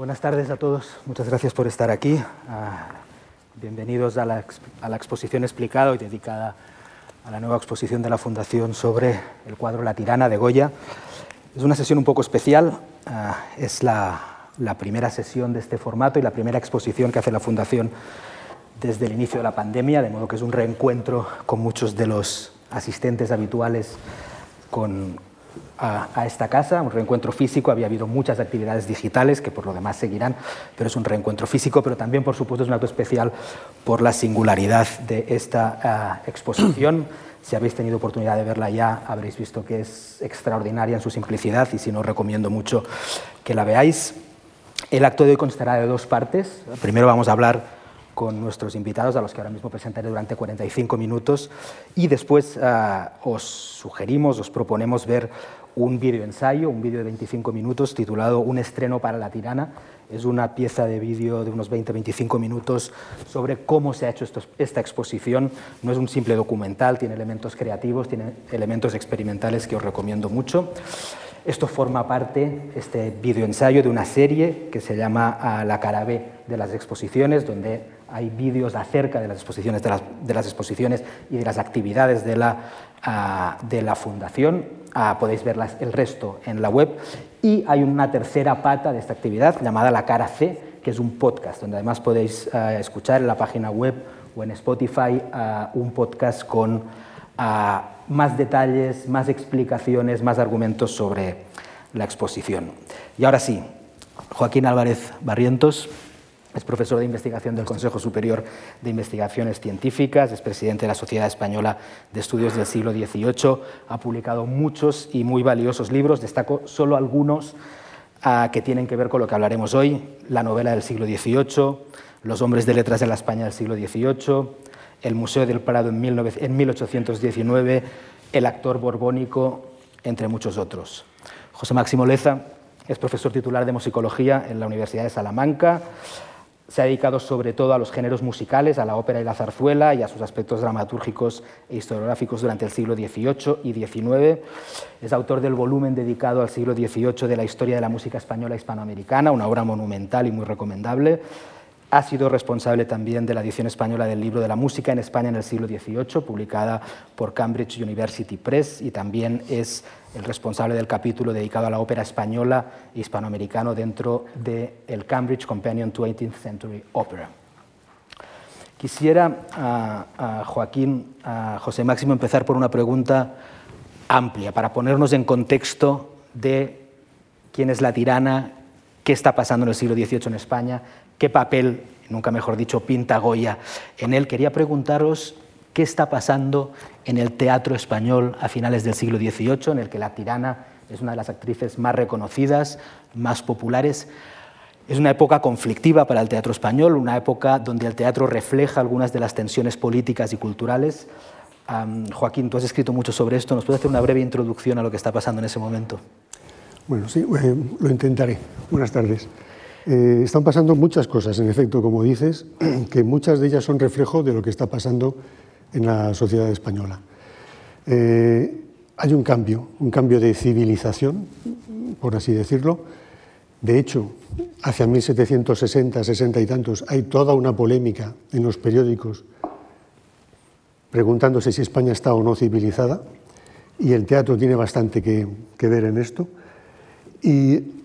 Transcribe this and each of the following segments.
Buenas tardes a todos. Muchas gracias por estar aquí. Ah, bienvenidos a la, a la, exposición explicada y dedicada a la nueva exposición de la Fundación sobre el cuadro La tirana de Goya. Es una sesión un poco especial. Ah, es la, la primera sesión de este formato y la primera exposición que hace la Fundación desde el inicio de la pandemia, de modo que es un reencuentro con muchos de los asistentes habituales con, a, esta casa, un reencuentro físico. Había habido muchas actividades digitales que por lo demás seguirán, pero es un reencuentro físico, pero también, por supuesto, es un acto especial por la singularidad de esta uh, exposición. Si habéis tenido oportunidad de verla ya, habréis visto que es extraordinaria en su simplicidad y si no, recomiendo mucho que la veáis. El acto de hoy constará de dos partes. Primero vamos a hablar con nuestros invitados, a los que ahora mismo presentaré durante 45 minutos, y después uh, os sugerimos, os proponemos ver un vídeo ensayo, un vídeo de 25 minutos titulado Un estreno para la tirana. Es una pieza de vídeo de unos 20-25 minutos sobre cómo se ha hecho esta exposición. No es un simple documental, tiene elementos creativos, tiene elementos experimentales que os recomiendo mucho. Esto forma parte, este vídeo ensayo, de una serie que se llama La cara B de las exposiciones, donde hay vídeos acerca de las exposiciones, de las, exposiciones y de las actividades de la, de la fundación. Uh, podéis ver las, el resto en la web. Y hay una tercera pata de esta actividad llamada La Cara C, que es un podcast, donde además podéis uh, escuchar en la página web o en Spotify un podcast con más detalles, más explicaciones, más argumentos sobre la exposición. Y ahora sí, Joaquín Álvarez Barrientos. Es profesor de investigación del Consejo Superior de Investigaciones Científicas, es presidente de la Sociedad Española de Estudios del Siglo XVIII, ha publicado muchos y muy valiosos libros, destaco solo algunos uh, que tienen que ver con lo que hablaremos hoy, la novela del siglo XVIII, Los hombres de letras de la España del siglo XVIII, El Museo del Prado en, 19, en 1819, El actor borbónico, entre muchos otros. José Máximo Leza es profesor titular de musicología en la Universidad de Salamanca, se ha dedicado sobre todo a los géneros musicales, a la ópera y la zarzuela y a sus aspectos dramatúrgicos e historiográficos durante el siglo XVIII y XIX. Es autor del volumen dedicado al siglo XVIII de la historia de la música española hispanoamericana, una obra monumental y muy recomendable. Ha sido responsable también de la edición española del libro de la música en España en el siglo XVIII, publicada por Cambridge University Press, y también es el responsable del capítulo dedicado a la ópera española e hispanoamericano dentro del de Cambridge Companion to 18th Century Opera. Quisiera, a, a Joaquín, a José Máximo, empezar por una pregunta amplia para ponernos en contexto de quién es la tirana, qué está pasando en el siglo XVIII en España, qué papel, nunca mejor dicho, pinta Goya en él. Quería preguntaros qué está pasando en el teatro español a finales del siglo XVIII, en el que la tirana es una de las actrices más reconocidas, más populares. Es una época conflictiva para el teatro español, una época donde el teatro refleja algunas de las tensiones políticas y culturales. Um, Joaquín, tú has escrito mucho sobre esto. ¿Nos puedes hacer una breve introducción a lo que está pasando en ese momento? Bueno, sí, eh, lo intentaré. Buenas tardes. Eh, están pasando muchas cosas, en efecto, como dices, que muchas de ellas son reflejo de lo que está pasando en la sociedad española. Eh, hay un cambio, un cambio de civilización, por así decirlo. De hecho, hacia 1760, 60 y tantos, hay toda una polémica en los periódicos preguntándose si España está o no civilizada, y el teatro tiene bastante que, que ver en esto. Y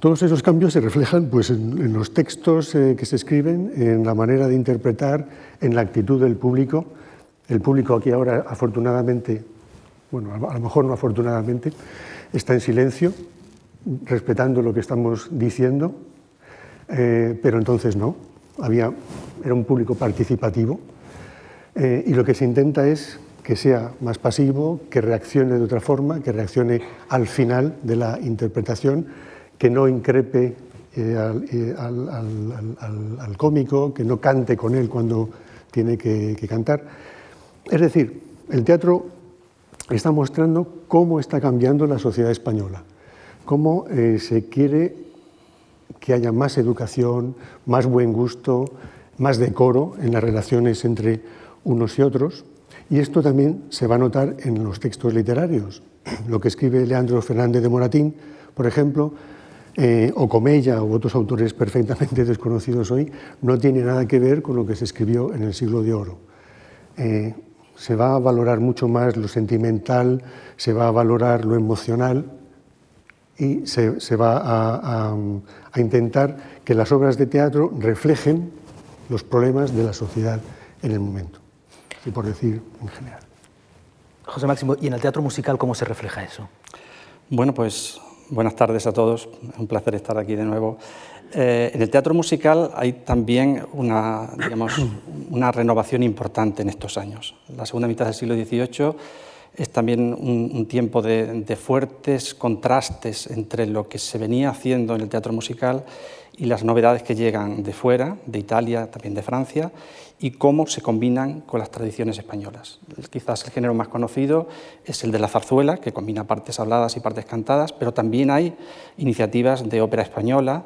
todos esos cambios se reflejan pues, en, los textos eh, que se escriben, en la manera de interpretar, en la actitud del público. El público aquí ahora, afortunadamente, bueno, a lo mejor no afortunadamente, está en silencio, respetando lo que estamos diciendo, eh, pero entonces no. Había, era un público participativo eh, y lo que se intenta es que sea más pasivo, que reaccione de otra forma, que reaccione al final de la interpretación que no increpe eh, al, eh, al, al, al, cómico, que no cante con él cuando tiene que, que, cantar. Es decir, el teatro está mostrando cómo está cambiando la sociedad española, cómo eh, se quiere que haya más educación, más buen gusto, más decoro en las relaciones entre unos y otros. Y esto también se va a notar en los textos literarios. Lo que escribe Leandro Fernández de Moratín, por ejemplo, eh, o Comella u otros autores perfectamente desconocidos hoy, no tiene nada que ver con lo que se escribió en el siglo de oro. Eh, se va a valorar mucho más lo sentimental, se va a valorar lo emocional y se, va a, a, intentar que las obras de teatro reflejen los problemas de la sociedad en el momento, y por decir en general. José Máximo, ¿y en el teatro musical cómo se refleja eso? Bueno, pues buenas tardes a todos, es un placer estar aquí de nuevo. Eh, en el teatro musical hay también una, digamos, una renovación importante en estos años. La segunda mitad del siglo XVIII es también un, tiempo de, fuertes contrastes entre lo que se venía haciendo en el teatro musical y las novedades que llegan de fuera, de Italia, también de Francia, y cómo se combinan con las tradiciones españolas. Quizás el género más conocido es el de la zarzuela, que combina partes habladas y partes cantadas, pero también hay iniciativas de ópera española,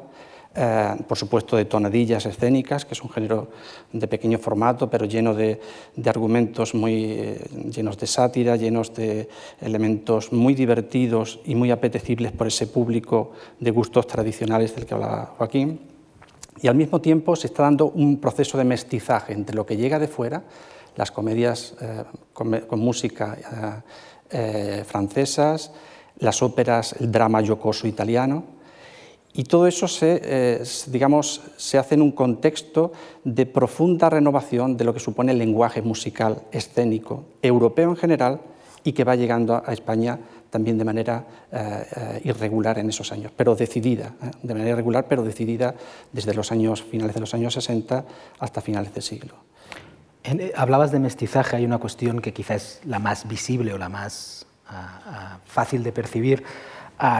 eh, por supuesto de tonadillas escénicas, que es un género de pequeño formato, pero lleno de, argumentos muy eh, llenos de sátira, llenos de elementos muy divertidos y muy apetecibles por ese público de gustos tradicionales del que hablaba Joaquín. Y al mismo tiempo se está dando un proceso de mestizaje entre lo que llega de fuera, las comedias eh, con, música francesas, las óperas, el drama yocoso italiano, y todo eso se, eh, digamos, se hace en un contexto de profunda renovación de lo que supone el lenguaje musical escénico europeo en general y que va llegando a España también de manera eh, eh, irregular en esos años, pero decidida, de manera irregular, pero decidida desde los años finales de los años 60 hasta finales del siglo. hablabas de mestizaje, hay una cuestión que quizás es la más visible o la más ah, ah, fácil de percibir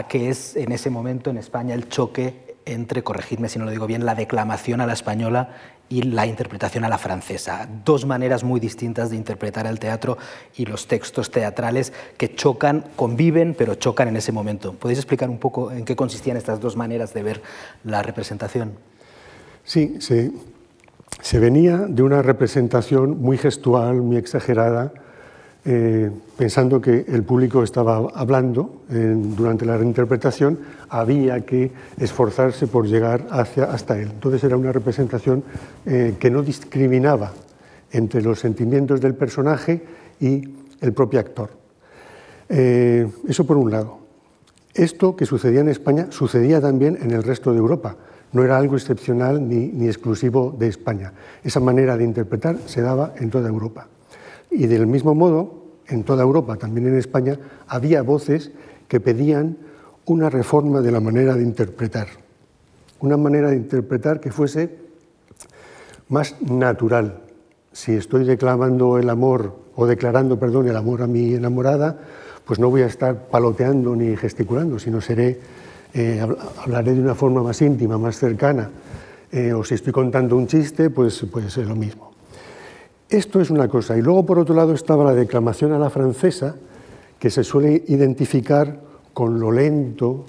que es en ese momento en España el choque entre, corregidme si no lo digo bien, la declamación a la española y la interpretación a la francesa. Dos maneras muy distintas de interpretar el teatro y los textos teatrales que chocan, conviven, pero chocan en ese momento. ¿Podéis explicar un poco en qué consistían estas dos maneras de ver la representación? Sí, se, se venía de una representación muy gestual, muy exagerada, eh, pensando que el público estaba hablando durante la reinterpretación, había que esforzarse por llegar hacia, hasta él. Entonces era una representación eh, que no discriminaba entre los sentimientos del personaje y el propio actor. Eh, eso por un lado. Esto que sucedía en España sucedía también en el resto de Europa. No era algo excepcional ni, ni exclusivo de España. Esa manera de interpretar se daba en toda Europa. Y del mismo modo, en toda Europa, también en España, había voces que pedían una reforma de la manera de interpretar, una manera de interpretar que fuese más natural. Si estoy declamando el amor o declarando, perdón, el amor a mi enamorada, pues no voy a estar paloteando ni gesticulando, sino seré, eh, hablaré de una forma más íntima, más cercana. Eh, o si estoy contando un chiste, pues, pues es lo mismo. Esto es una cosa. Y luego, por otro lado, estaba la declamación a la francesa, que se suele identificar con lo lento,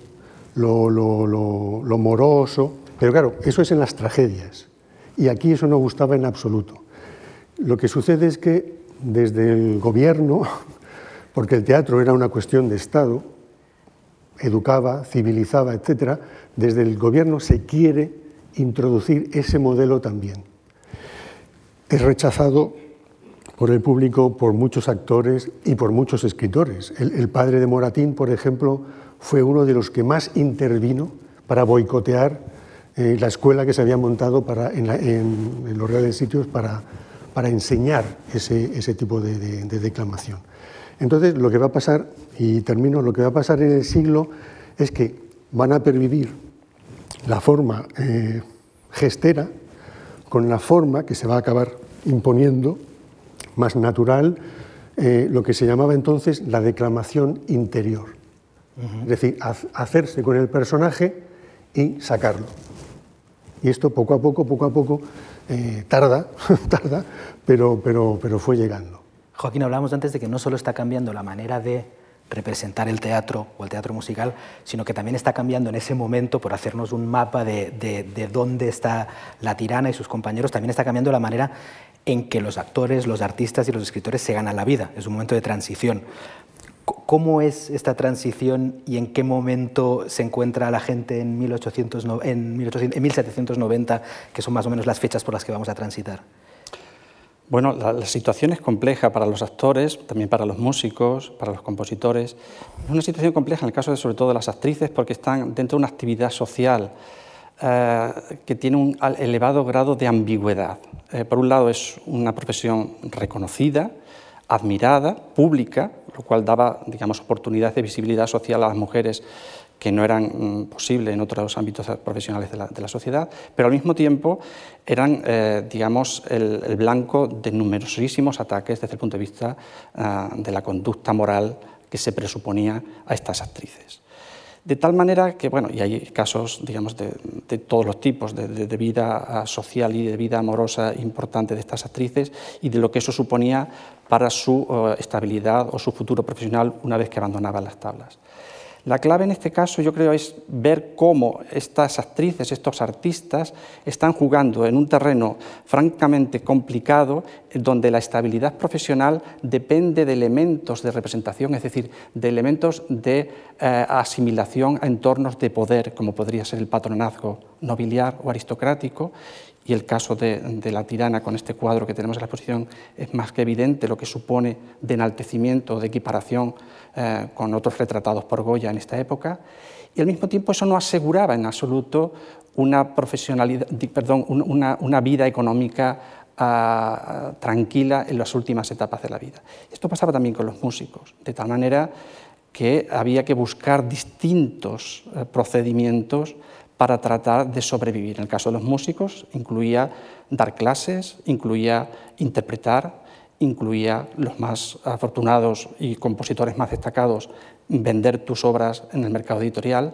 lo, moroso. Pero claro, eso es en las tragedias. Y aquí eso no gustaba en absoluto. Lo que sucede es que desde el gobierno, porque el teatro era una cuestión de Estado, educaba, civilizaba, etc., desde el gobierno se quiere introducir ese modelo también es rechazado por el público, por muchos actores y por muchos escritores. El, padre de Moratín, por ejemplo, fue uno de los que más intervino para boicotear eh, la escuela que se había montado en, los reales sitios para, para enseñar ese, ese tipo de, declamación. Entonces, lo que va a pasar, y termino, lo que va a pasar en el siglo es que van a pervivir la forma eh, gestera, con la forma que se va a acabar imponiendo, más natural, eh, lo que se llamaba entonces la declamación interior. Es decir, hacerse con el personaje y sacarlo. Y esto poco a poco, poco a poco, eh, tarda, tarda, pero, pero, pero fue llegando. Joaquín, hablábamos antes de que no solo está cambiando la manera de representar el teatro o el teatro musical, sino que también está cambiando en ese momento, por hacernos un mapa de, de, dónde está la tirana y sus compañeros, también está cambiando la manera en que los actores, los artistas y los escritores se ganan la vida. Es un momento de transición. ¿Cómo es esta transición y en qué momento se encuentra la gente en, 1800, en, 1800, en 1790, que son más o menos las fechas por las que vamos a transitar? Bueno, la, situación es compleja para los actores, también para los músicos, para los compositores. Es una situación compleja en el caso de sobre todo de las actrices porque están dentro de una actividad social eh, que tiene un elevado grado de ambigüedad. Eh, por un lado es una profesión reconocida, admirada, pública, lo cual daba digamos, oportunidades de visibilidad social a las mujeres que no eran mm, posibles en otros ámbitos profesionales de la, sociedad, pero al mismo tiempo eran, eh, digamos, el, blanco de numerosísimos ataques desde el punto de vista ah, de la conducta moral que se presuponía a estas actrices. De tal manera que, bueno, y hay casos, digamos, de, todos los tipos, de, de, vida ah, social y de vida amorosa importante de estas actrices y de lo que eso suponía para su eh, estabilidad o su futuro profesional una vez que abandonaban las tablas. La clave en este caso yo creo es ver cómo estas actrices, estos artistas están jugando en un terreno francamente complicado donde la estabilidad profesional depende de elementos de representación, es decir, de elementos de eh, asimilación a entornos de poder, como podría ser el patronazgo nobiliar o aristocrático, y el caso de, la tirana con este cuadro que tenemos en la exposición es más que evidente lo que supone de enaltecimiento, de equiparación eh, con otros retratados por Goya en esta época, y al mismo tiempo eso no aseguraba en absoluto una, profesionalidad, perdón, una, vida económica ah, tranquila en las últimas etapas de la vida. Esto pasaba también con los músicos, de tal manera que había que buscar distintos eh, procedimientos para tratar de sobrevivir. En el caso de los músicos incluía dar clases, incluía interpretar, incluía los más afortunados y compositores más destacados vender tus obras en el mercado editorial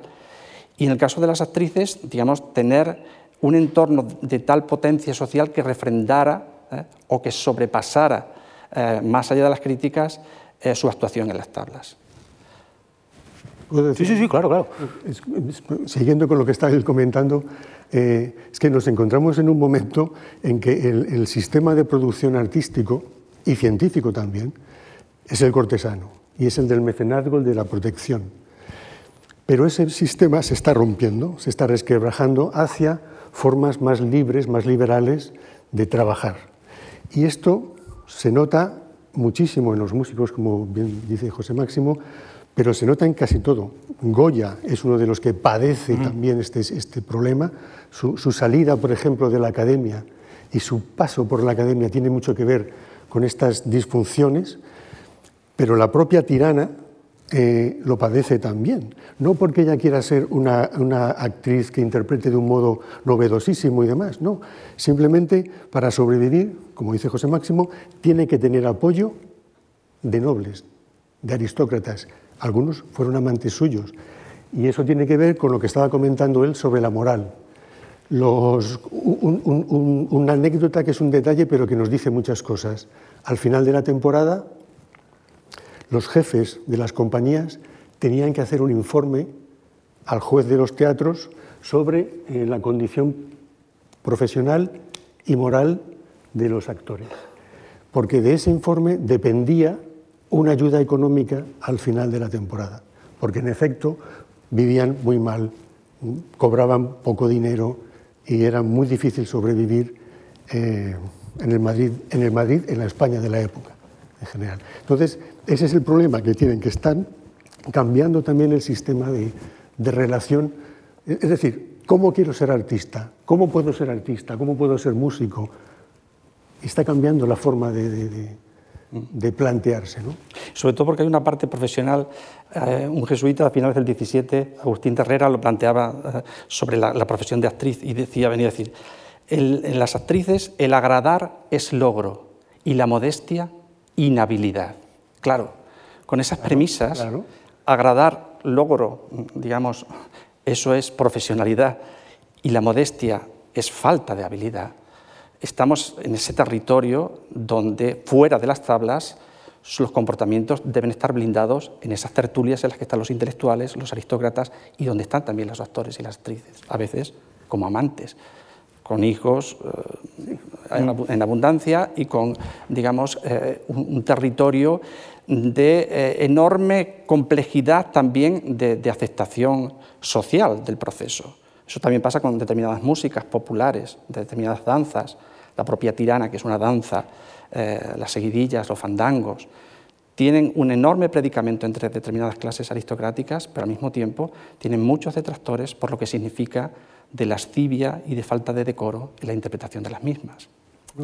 y en el caso de las actrices, digamos, tener un entorno de tal potencia social que refrendara eh, o que sobrepasara eh, más allá de las críticas eh, su actuación en las tablas. Sí, sí, sí, claro, claro. Siguiendo con lo que está él comentando, eh, es que nos encontramos en un momento en que el, sistema de producción artístico y científico también es el cortesano y es el del mecenazgo, el de la protección. Pero ese sistema se está rompiendo, se está resquebrajando hacia formas más libres, más liberales de trabajar. Y esto se nota muchísimo en los músicos, como bien dice José Máximo, pero se nota en casi todo. Goya es uno de los que padece también este, este problema. Su, salida, por ejemplo, de la academia y su paso por la academia tiene mucho que ver con estas disfunciones, pero la propia tirana eh, lo padece también. No porque ella quiera ser una, una, actriz que interprete de un modo novedosísimo y demás, no. Simplemente para sobrevivir, como dice José Máximo, tiene que tener apoyo de nobles, de aristócratas, algunos fueron amantes suyos. Y eso tiene que ver con lo que estaba comentando él sobre la moral. una anécdota que es un detalle, pero que nos dice muchas cosas. Al final de la temporada, los jefes de las compañías tenían que hacer un informe al juez de los teatros sobre eh, la condición profesional y moral de los actores, porque de ese informe dependía una ayuda económica al final de la temporada, porque en efecto vivían muy mal, cobraban poco dinero y era muy difícil sobrevivir eh, en, el Madrid, en el Madrid, en la España de la época en general. Entonces, ese es el problema que tienen, que están cambiando también el sistema de, relación. Es decir, ¿cómo quiero ser artista? ¿Cómo puedo ser artista? ¿Cómo puedo ser músico? Está cambiando la forma de de plantearse. ¿no? Sobre todo porque hay una parte profesional, eh, un jesuita a finales del 17, Agustín Terrera, lo planteaba eh, sobre la, profesión de actriz y decía, venía a decir, en las actrices el agradar es logro y la modestia inhabilidad. Claro, con esas premisas, agradar, logro, digamos, eso es profesionalidad y la modestia es falta de habilidad estamos en ese territorio donde fuera de las tablas los comportamientos deben estar blindados en esas tertulias en las que están los intelectuales, los aristócratas y donde están también los actores y las actrices, a veces como amantes, con hijos eh, en abundancia y con, digamos, eh, un, territorio de eh, enorme complejidad también de, aceptación social del proceso. Eso también pasa con determinadas músicas populares, determinadas danzas, la propia tirana, que es una danza, las seguidillas, los fandangos, tienen un enorme predicamento entre determinadas clases aristocráticas, pero al mismo tiempo tienen muchos detractores por lo que significa de lascivia y de falta de decoro en la interpretación de las mismas.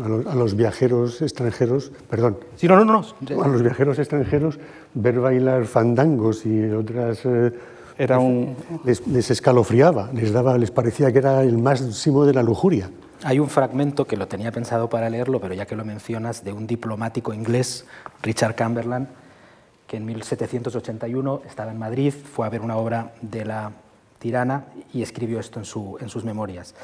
A los, viajeros extranjeros, perdón. Sí, no, no, no. A los viajeros extranjeros ver bailar fandangos y otras eh, era un... les, escalofriaba, les daba, les parecía que era el máximo de la lujuria. Hay un fragmento que lo tenía pensado para leerlo, pero ya que lo mencionas, de un diplomático inglés, Richard Camberland, que en 1781 estaba en Madrid, fue a ver una obra de la tirana y escribió esto en, sus memorias.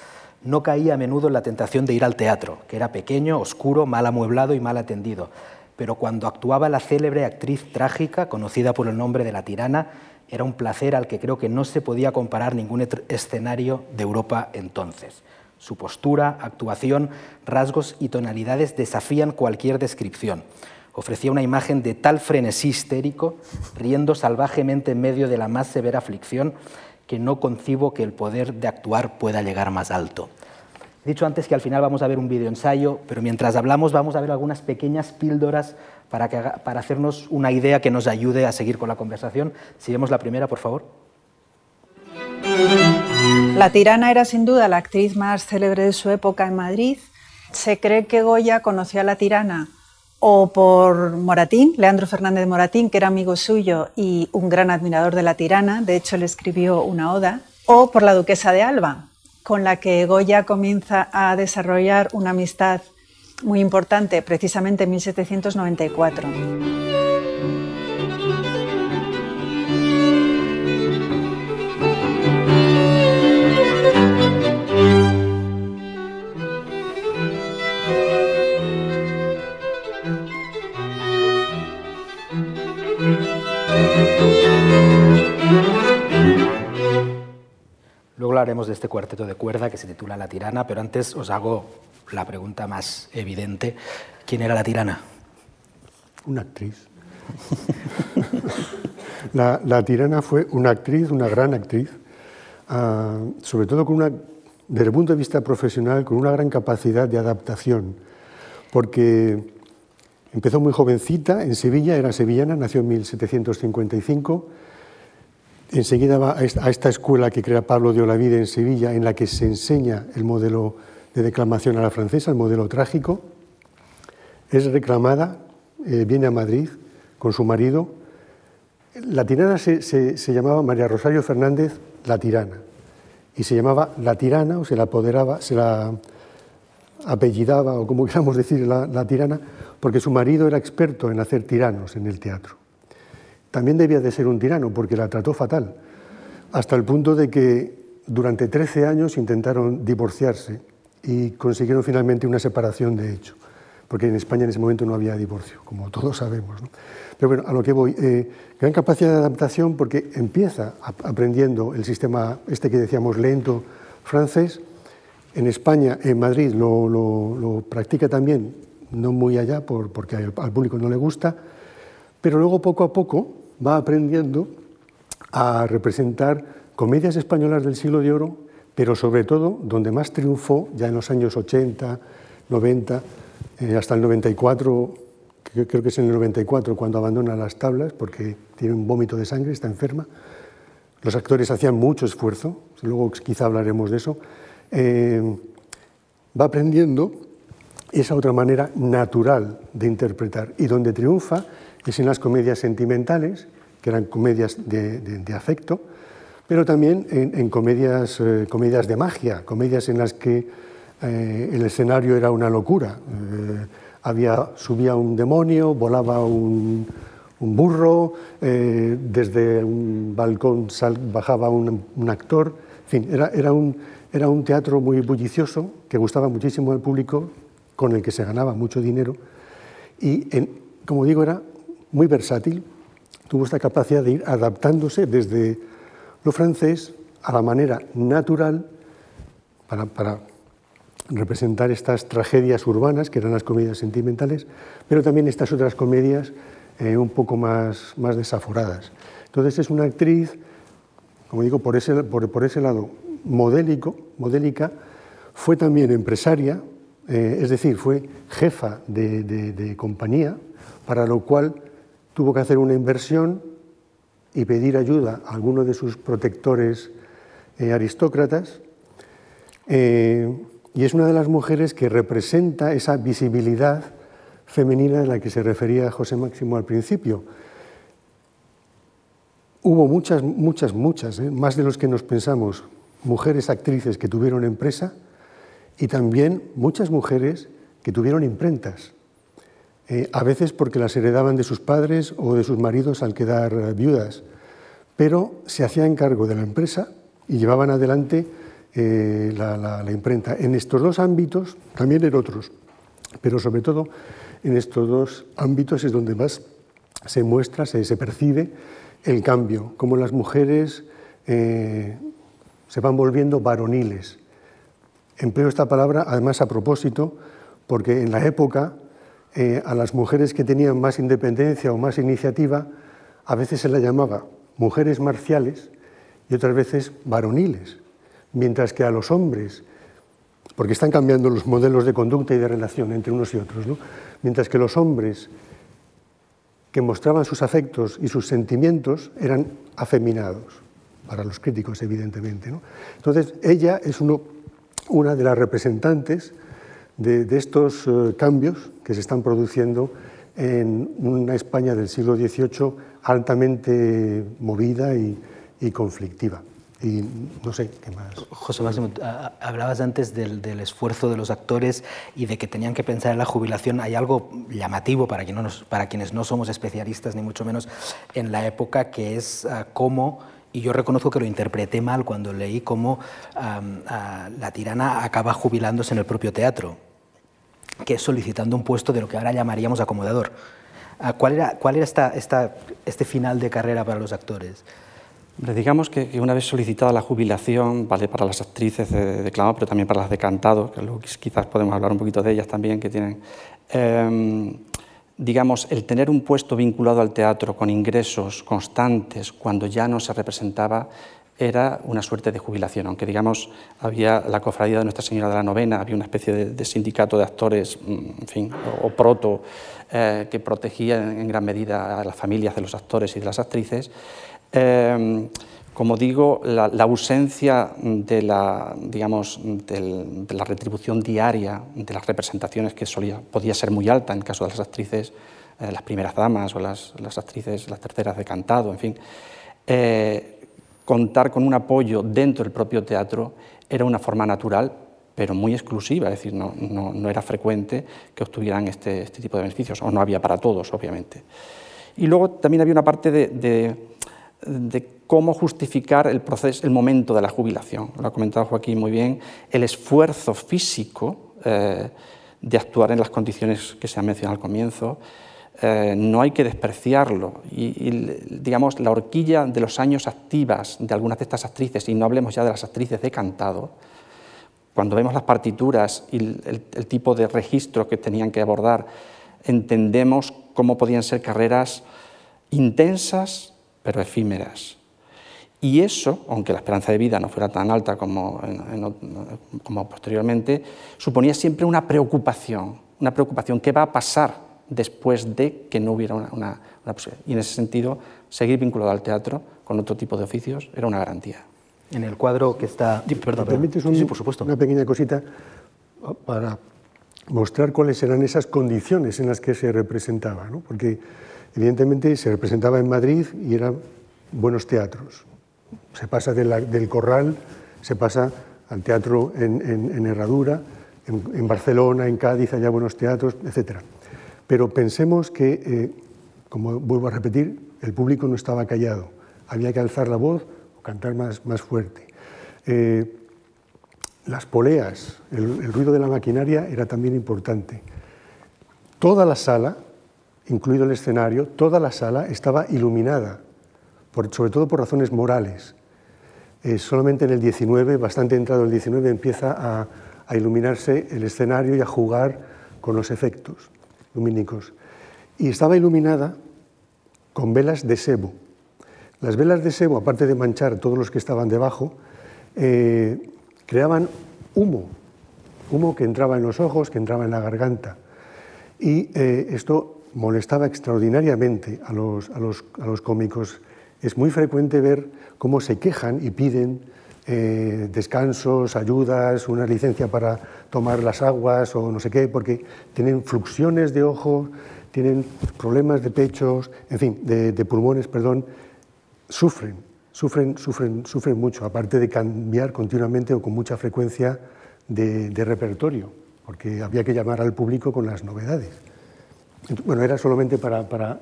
No caía a menudo en la tentación de ir al teatro, que era pequeño, oscuro, mal amueblado y mal atendido, pero cuando actuaba la célebre actriz trágica, conocida por el nombre de la tirana, era un placer al que creo que no se podía comparar ningún escenario de Europa entonces. Su postura, actuación, rasgos y tonalidades desafían cualquier descripción. Ofrecía una imagen de tal frenesí histérico, riendo salvajemente en medio de la más severa aflicción, que no concibo que el poder de actuar pueda llegar más alto. He dicho antes que al final vamos a ver un videoensayo, pero mientras hablamos vamos a ver algunas pequeñas píldoras para, para hacernos una idea que nos ayude a seguir con la conversación. Si la primera, por favor. La tirana era sin duda la actriz más célebre de su época en Madrid. Se cree que Goya conoció a la tirana o por Moratín, Leandro Fernández Moratín, que era amigo suyo y un gran admirador de la tirana, de hecho le escribió una oda, o por la duquesa de Alba, con la que Goya comienza a desarrollar una amistad muy importante precisamente en 1794. Hablaremos de este cuarteto de cuerda que se titula La tirana, pero antes os hago la pregunta más evidente. ¿Quién era la tirana? Una actriz. la, tirana fue una actriz, una gran actriz, ah, sobre todo con una, desde el punto de vista profesional, con una gran capacidad de adaptación, porque empezó muy jovencita en Sevilla, era sevillana, nació en 1755 Enseguida va a esta escuela que crea Pablo de Olavide en Sevilla, en la que se enseña el modelo de declamación a la francesa, el modelo trágico. Es reclamada, eh, viene a Madrid con su marido. La tirana se, llamaba María Rosario Fernández la tirana y se llamaba la tirana o se la apoderaba, se la apellidaba o como queramos decir la tirana, porque su marido era experto en hacer tiranos en el teatro también debía de ser un tirano porque la trató fatal, hasta el punto de que durante 13 años intentaron divorciarse y consiguieron finalmente una separación de hecho, porque en España en ese momento no había divorcio, como todos sabemos. Pero bueno, a lo que voy, eh, gran capacidad de adaptación porque empieza aprendiendo el sistema, este que decíamos lento, francés, en España, en Madrid, lo, practica también, no muy allá, porque al público no le gusta, pero luego poco a poco va aprendiendo a representar comedias españolas del siglo de oro, pero sobre todo donde más triunfó, ya en los años 80, 90, eh, hasta el 94, creo que es en el 94 cuando abandona las tablas porque tiene un vómito de sangre, está enferma. Los actores hacían mucho esfuerzo, luego quizá hablaremos de eso. Eh, va aprendiendo esa otra manera natural de interpretar y donde triunfa es en las comedias sentimentales, que eran comedias de, afecto, pero también en, comedias, eh, comedias de magia, comedias en las que eh, el escenario era una locura. Eh, había, subía un demonio, volaba un, burro, desde un balcón bajaba un, actor, en fin, era, era, un, era un teatro muy bullicioso que gustaba muchísimo al público, con el que se ganaba mucho dinero y, como digo, era muy versátil, tuvo esta capacidad de ir adaptándose desde lo francés a la manera natural para, representar estas tragedias urbanas, que eran las comedias sentimentales, pero también estas otras comedias eh, un poco más, más desaforadas. Entonces es una actriz, como digo, por ese, por, ese lado modélica, fue también empresaria, eh, es decir, fue jefa de, compañía, para lo cual tuvo que hacer una inversión y pedir ayuda a alguno de sus protectores eh, aristócratas. y es una de las mujeres que representa esa visibilidad femenina a la que se refería José Máximo al principio. Hubo muchas, muchas, muchas, ¿eh? más de los que nos pensamos, mujeres actrices que tuvieron empresa y también muchas mujeres que tuvieron imprentas, eh, a veces porque las heredaban de sus padres o de sus maridos al quedar viudas, pero se hacían cargo de la empresa y llevaban adelante eh, la, imprenta. En estos dos ámbitos, también en otros, pero sobre todo en estos dos ámbitos es donde más se muestra, se, percibe el cambio, cómo las mujeres eh, se van volviendo varoniles. Empleo esta palabra además a propósito porque en la época eh, a las mujeres que tenían más independencia o más iniciativa a veces se las llamaba mujeres marciales y otras veces varoniles, mientras que a los hombres, porque están cambiando los modelos de conducta y de relación entre unos y otros, ¿no? mientras que los hombres que mostraban sus afectos y sus sentimientos eran afeminados, para los críticos evidentemente. Entonces, ella es una de las representantes de, estos eh, cambios que se están produciendo en una España del siglo XVIII altamente movida y conflictiva. Y no sé qué más. José Máximo, hablabas antes del, esfuerzo de los actores y de que tenían que pensar en la jubilación. Hay algo llamativo para, no para quienes no somos especialistas, ni mucho menos en la época, que es ah, cómo y yo reconozco que lo interpreté mal cuando leí cómo la tirana acaba jubilándose en el propio teatro, que es solicitando un puesto de lo que ahora llamaríamos acomodador. Ah, ¿Cuál era, cuál era esta, esta, este final de carrera para los actores? digamos que, una vez solicitada la jubilación, vale para las actrices de, de pero también para las de cantado, que luego quizás podemos hablar un poquito de ellas también, que tienen, em, digamos, el tener un puesto vinculado al teatro con ingresos constantes cuando ya no se representaba era una suerte de jubilación, aunque digamos había la cofradía de Nuestra Señora de la Novena, había una especie de, sindicato de actores, mm, en fin, o, proto, eh, que protegía en gran medida a las familias de los actores y de las actrices, Em, como digo, la, ausencia de la, digamos, de la retribución diaria de las representaciones que solía, podía ser muy alta en el caso de las actrices, eh, las primeras damas o las, actrices, las terceras de cantado, en fin, eh, contar con un apoyo dentro del propio teatro era una forma natural, pero muy exclusiva, es decir, no, no, era frecuente que obtuvieran este, este, tipo de beneficios, o no había para todos, obviamente. Y luego también había una parte de cómo justificar el, proceso, el momento de la jubilación. Lo ha comentado Joaquín muy bien, el esfuerzo físico eh, de actuar en las condiciones que se han mencionado al comienzo, eh, no hay que despreciarlo. Y, digamos, la horquilla de los años activas de algunas de estas actrices, y no hablemos ya de las actrices de cantado, cuando vemos las partituras y el tipo de registro que tenían que abordar, entendemos cómo podían ser carreras intensas, pero efímeras. Y eso, aunque la esperanza de vida no fuera tan alta como, como posteriormente, suponía siempre una preocupación, una preocupación, ¿qué va a pasar después de que no hubiera una, una, posibilidad? Y en ese sentido, seguir vinculado al teatro con otro tipo de oficios era una garantía. En el cuadro que está... Perdón, perdón. sí, por supuesto. una pequeña cosita para mostrar cuáles eran esas condiciones en las que se representaba, ¿no? porque Evidentemente se representaba en Madrid y eran buenos teatros. Se pasa del corral, se pasa al teatro en, Herradura, en, Barcelona, en Cádiz, allá buenos teatros, etc. Pero pensemos que, eh, como vuelvo a repetir, el público no estaba callado. Había que alzar la voz o cantar más, más fuerte. Eh, las poleas, el ruido de la maquinaria era también importante. Toda la sala incluido el escenario, toda la sala estaba iluminada, sobre todo por razones morales. Eh, solamente en el 19, bastante entrado el 19, empieza a, iluminarse el escenario y a jugar con los efectos lumínicos. Y estaba iluminada con velas de sebo. Las velas de sebo, aparte de manchar todos los que estaban debajo, eh, creaban humo, humo que entraba en los ojos, que entraba en la garganta. Y eh, esto molestaba extraordinariamente a los, a, los, a los, cómicos. Es muy frecuente ver cómo se quejan y piden eh, descansos, ayudas, una licencia para tomar las aguas o no sé qué, porque tienen fluxiones de ojos, tienen problemas de pechos, en fin, de, pulmones, perdón, sufren, sufren, sufren, sufren mucho, aparte de cambiar continuamente o con mucha frecuencia de repertorio, porque había que llamar al público con las novedades. Bueno, era solamente para, para,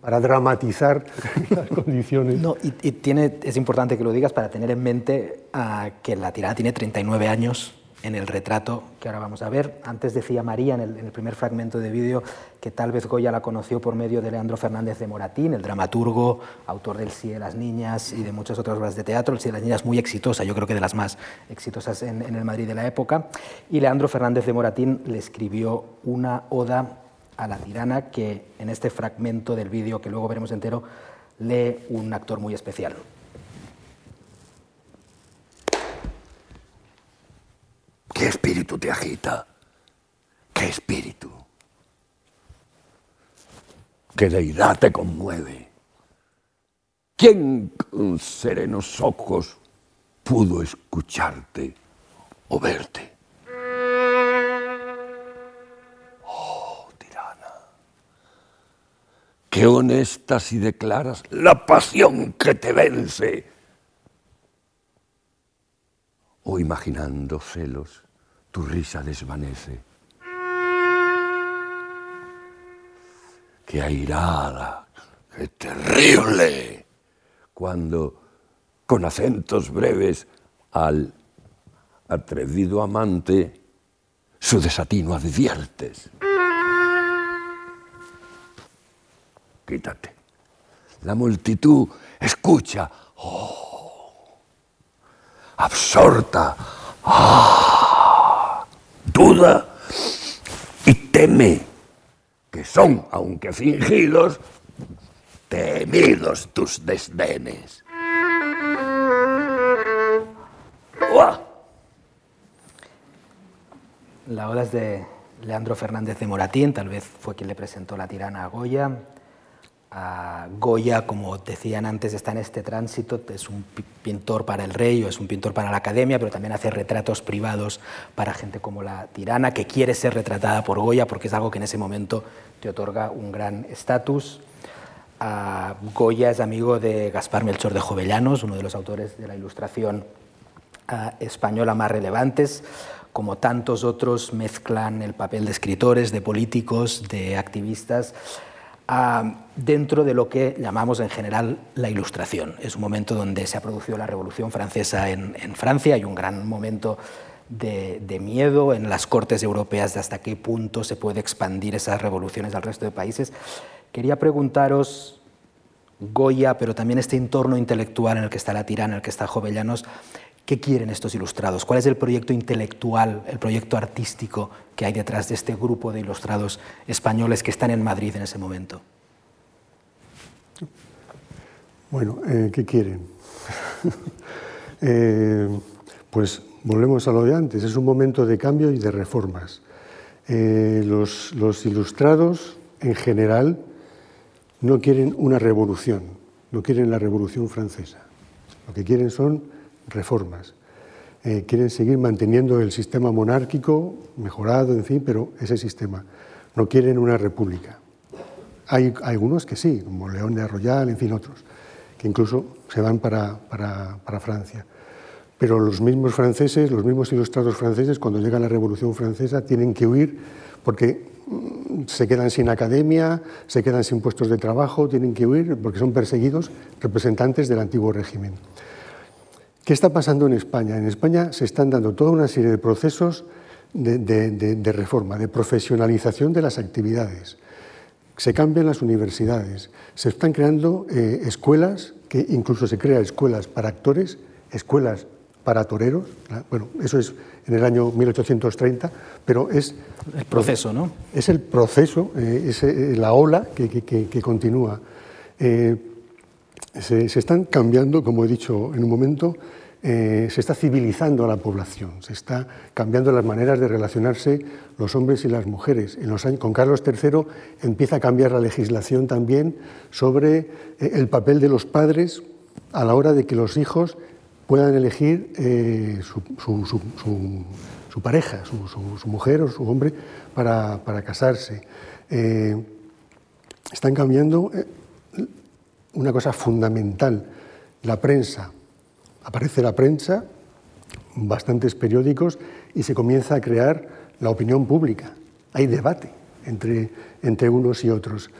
para dramatizar las condiciones. No, y, y, tiene, es importante que lo digas para tener en mente uh, que la tirada tiene 39 años en el retrato que ahora vamos a ver. Antes decía María en el, en el primer fragmento de vídeo que tal vez Goya la conoció por medio de Leandro Fernández de Moratín, el dramaturgo, autor del Sí de las Niñas y de muchas otras obras de teatro. El Sí de las Niñas muy exitosa, yo creo que de las más exitosas en, en el Madrid de la época. Y Leandro Fernández de Moratín le escribió una oda a la tirana que en este fragmento del vídeo que luego veremos entero lee un actor muy especial. ¿Qué espíritu te agita? ¿Qué espíritu? ¿Qué deidad te conmueve? ¿Quién con serenos ojos pudo escucharte o verte? Qué honesta si declaras la pasión que te vence. O imaginando celos, tu risa desvanece. Qué airada, qué terrible, cuando con acentos breves al atrevido amante su desatino adviertes. Quítate. La multitud escucha. Oh, absorta. Ah, duda y teme que son, aunque fingidos, temidos tus desdenes. La oda es de Leandro Fernández de Moratín, tal vez fue quien le presentó la tirana a Goya. A Goya, como decían antes, está en este tránsito, es un pintor para el rey o es un pintor para la academia, pero también hace retratos privados para gente como la tirana, que quiere ser retratada por Goya porque es algo que en ese momento te otorga un gran estatus. Uh, Goya es amigo de Gaspar Melchor de Jovellanos, uno de los autores de la ilustración uh, española más relevantes. Como tantos otros, mezclan el papel de escritores, de políticos, de activistas uh, dentro de lo que llamamos en general la Ilustración. Es un momento donde se ha producido la Revolución Francesa en, Francia, hay un gran momento de, de, miedo en las cortes europeas de hasta qué punto se puede expandir esas revoluciones al resto de países. Quería preguntaros, Goya, pero también este entorno intelectual en el que está la tirana, en el que está Jovellanos, ¿qué quieren estos ilustrados? ¿Cuál es el proyecto intelectual, el proyecto artístico que hay detrás de este grupo de ilustrados españoles que están en Madrid en ese momento? Bueno, eh, ¿qué quieren? eh, pues volvemos a lo de antes, es un momento de cambio y de reformas. Eh, los, los, ilustrados, en general, no quieren una revolución, no quieren la revolución francesa. Lo que quieren son reformas. Eh, quieren seguir manteniendo el sistema monárquico, mejorado, en fin, pero ese sistema. No quieren una república. Hay, algunos que sí, como León de Arroyal, en fin, otros, que incluso se van para, para, para Francia. Pero los mismos franceses, los mismos ilustrados franceses, cuando llega la Revolución Francesa, tienen que huir porque mm, se quedan sin academia, se quedan sin puestos de trabajo, tienen que huir porque son perseguidos representantes del antiguo régimen. ¿Qué está pasando en España? En España se están dando toda una serie de procesos de, de, de, de reforma, de profesionalización de las actividades. Se cambian las universidades, se están creando eh, escuelas, que incluso se crean escuelas para actores, escuelas para toreros. Bueno, eso es en el año 1830, pero es... El proceso, ¿no? Es el proceso, eh, es eh, la ola que, continúa. Eh, se, están cambiando, como he dicho en un momento, se está civilizando a la población, se está cambiando las maneras de relacionarse los hombres y las mujeres. En los años, con Carlos III empieza a cambiar la legislación también sobre el papel de los padres a la hora de que los hijos puedan elegir eh, su, pareja, su, mujer o su hombre para, casarse. Eh, están cambiando eh, una cosa fundamental, la prensa. Aparece la prensa, bastantes periódicos, y se comienza a crear la opinión pública. Hay debate entre, entre unos y otros.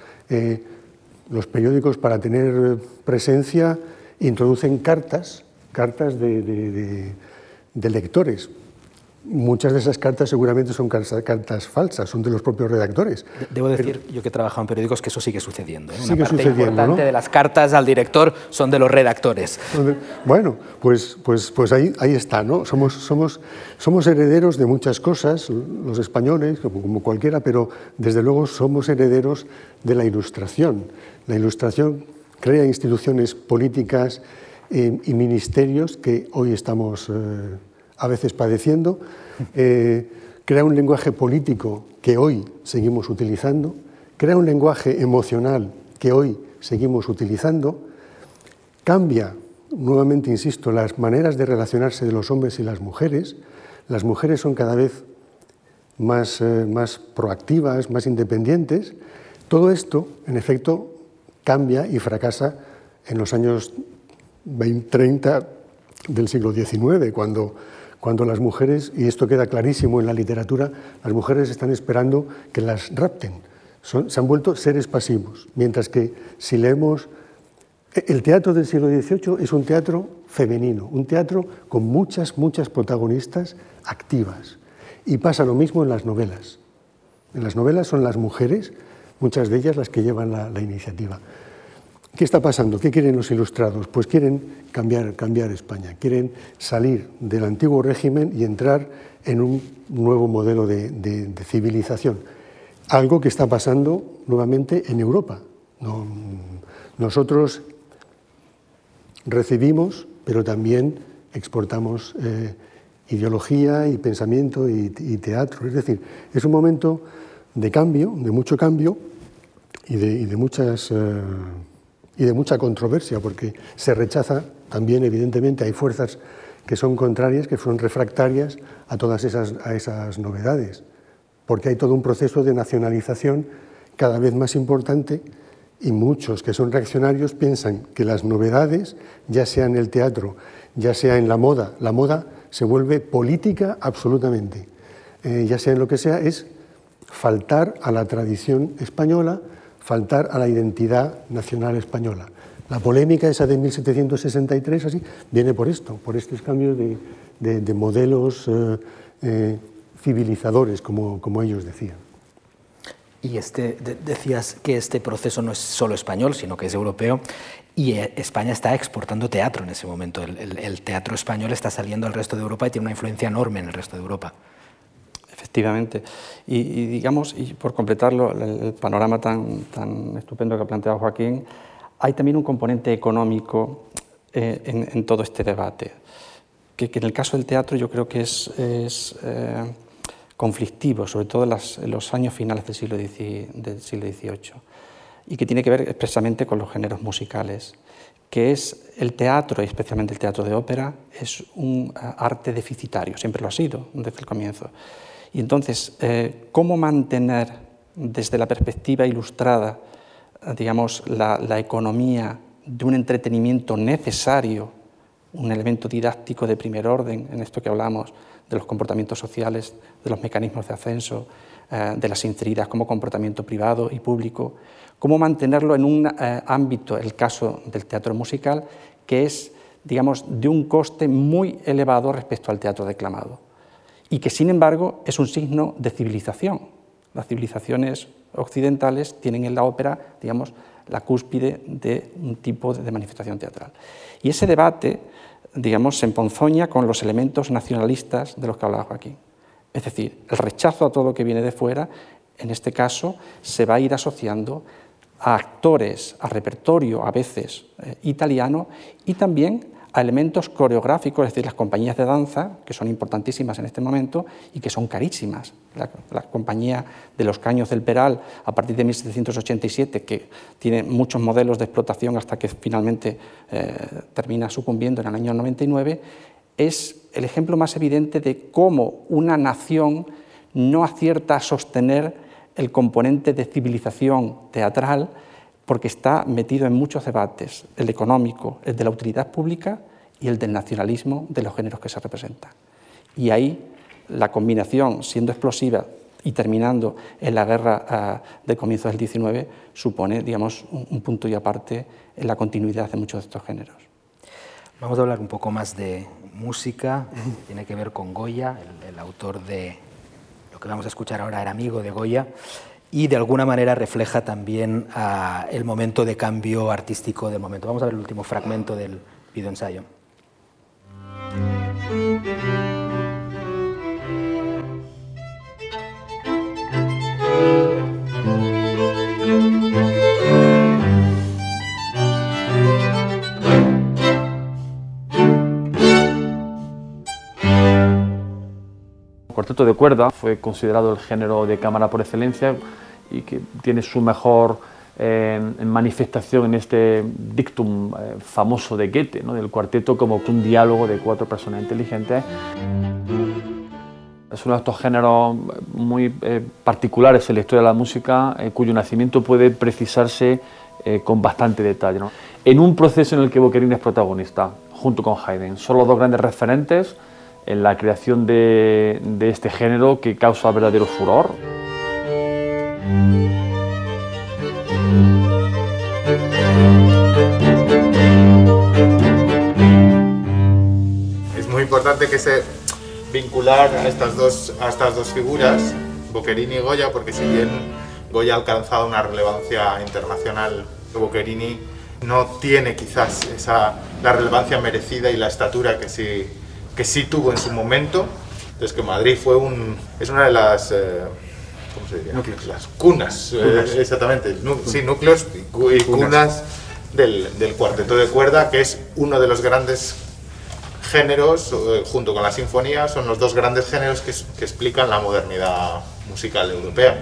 los periódicos, para tener presencia, introducen cartas cartas de, lectores. Muchas de esas cartas seguramente son cartas falsas, son de los propios redactores. Debo decir, yo que he trabajado en periódicos, que eso sigue sucediendo. ¿eh? Una sigue parte importante de las cartas al director son de los redactores. Bueno, pues, pues, pues ahí, ahí está, ¿no? Somos, somos, somos herederos de muchas cosas, los españoles, como cualquiera, pero desde luego somos herederos de la ilustración. La ilustración crea instituciones políticas y ministerios que hoy estamos eh, a veces padeciendo, eh, crea un lenguaje político que hoy seguimos utilizando, crea un lenguaje emocional que hoy seguimos utilizando, cambia, nuevamente insisto, las maneras de relacionarse de los hombres y las mujeres, las mujeres son cada vez más, eh, más proactivas, más independientes, todo esto, en efecto, cambia y fracasa en los años 30 del siglo XIX, cuando, cuando las mujeres, y esto queda clarísimo en la literatura, las mujeres están esperando que las rapten. Se han vuelto seres pasivos, mientras que si leemos el teatro del siglo XVIII es un teatro femenino, un teatro con muchas, muchas protagonistas activas. Y pasa lo mismo en las novelas. En las novelas son las mujeres, muchas de ellas las que llevan la iniciativa. ¿Qué está pasando? ¿Qué quieren los ilustrados? Pues quieren cambiar, cambiar España, quieren salir del antiguo régimen y entrar en un nuevo modelo de, civilización. Algo que está pasando nuevamente en Europa. nosotros recibimos, pero también exportamos eh, ideología y pensamiento y, teatro. Es decir, es un momento de cambio, de mucho cambio y de, muchas... Eh, y de mucha controversia, porque se rechaza también, evidentemente, hay fuerzas que son contrarias, que son refractarias a todas esas, a esas novedades, porque hay todo un proceso de nacionalización cada vez más importante y muchos que son reaccionarios piensan que las novedades, ya sea en el teatro, ya sea en la moda, la moda se vuelve política absolutamente, eh, ya sea en lo que sea, es faltar a la tradición española, faltar a la identidad nacional española. La polémica esa de 1763 así, viene por esto, por estos cambios de, modelos eh, eh, civilizadores, como, como, ellos decían. Y este, decías que este proceso no es solo español, sino que es europeo, y eh, España está exportando teatro en ese momento. el teatro español está saliendo al resto de Europa y tiene una influencia enorme en el resto de Europa. Efectivamente. Y, digamos, y por completarlo, el, panorama tan, tan, estupendo que ha planteado Joaquín, hay también un componente económico eh, en, todo este debate, que, en el caso del teatro yo creo que es, es eh, conflictivo, sobre todo en, los años finales del siglo, del siglo XVIII, y que tiene que ver expresamente con los géneros musicales que es el teatro, y especialmente el teatro de ópera, es un eh, arte deficitario, siempre lo ha sido desde el comienzo. Y entonces, eh, ¿cómo mantener desde la perspectiva ilustrada, digamos, la, economía de un entretenimiento necesario, un elemento didáctico de primer orden, en esto que hablamos de los comportamientos sociales, de los mecanismos de ascenso, eh, de la sinceridad como comportamiento privado y público, cómo mantenerlo en un eh, ámbito, el caso del teatro musical, que es, digamos, de un coste muy elevado respecto al teatro declamado y que sin embargo es un signo de civilización. Las civilizaciones occidentales tienen en la ópera, digamos, la cúspide de un tipo de manifestación teatral. Y ese debate digamos, se emponzoña con los elementos nacionalistas de los que hablaba Joaquín. Es decir, el rechazo a todo lo que viene de fuera, en este caso, se va a ir asociando a actores, a repertorio a veces eh, italiano y también a elementos coreográficos, es decir, las compañías de danza, que son importantísimas en este momento y que son carísimas. La, compañía de los Caños del Peral, a partir de 1787, que tiene muchos modelos de explotación hasta que finalmente eh, termina sucumbiendo en el año 99, es el ejemplo más evidente de cómo una nación no acierta a sostener el componente de civilización teatral porque está metido en muchos debates, el económico, el de la utilidad pública y el del nacionalismo de los géneros que se representan. Y ahí la combinación, siendo explosiva y terminando en la guerra ah, de comienzos del 19, supone digamos, un, punto y aparte en la continuidad de muchos de estos géneros. Vamos a hablar un poco más de música, tiene que ver con Goya, el autor de lo que vamos a escuchar ahora era amigo de Goya y de alguna manera refleja también ah, el momento de cambio artístico del momento. Vamos a ver el último fragmento del videoensayo. El cuarteto de cuerda fue considerado el género de cámara por excelencia y que tiene su mejor eh, manifestación en este dictum eh, famoso de Goethe, ¿no? del cuarteto como un diálogo de cuatro personas inteligentes. Es uno de estos géneros muy eh, particulares en la historia de la música, cuyo nacimiento puede precisarse con bastante detalle. En un proceso en el que Boccherini es protagonista, junto con Haydn, son los dos grandes referentes en la creación de, este género que causa verdadero furor. Es muy importante que se vincular a estas dos, figuras, Boccherini y Goya, porque si bien Goya ha alcanzado una relevancia internacional, Boccherini no tiene quizás la relevancia merecida y la estatura que sí, que sí tuvo en su momento. Entonces que Madrid fue un, es una de las... Eh, ¿cómo se diría? Núcleos. Las cunas, eh, exactamente. sí, núcleos y, cunas, del, del, cuarteto de cuerda, que es uno de los grandes géneros, eh, junto con la sinfonía, son los dos grandes géneros que, que explican la modernidad musical europea.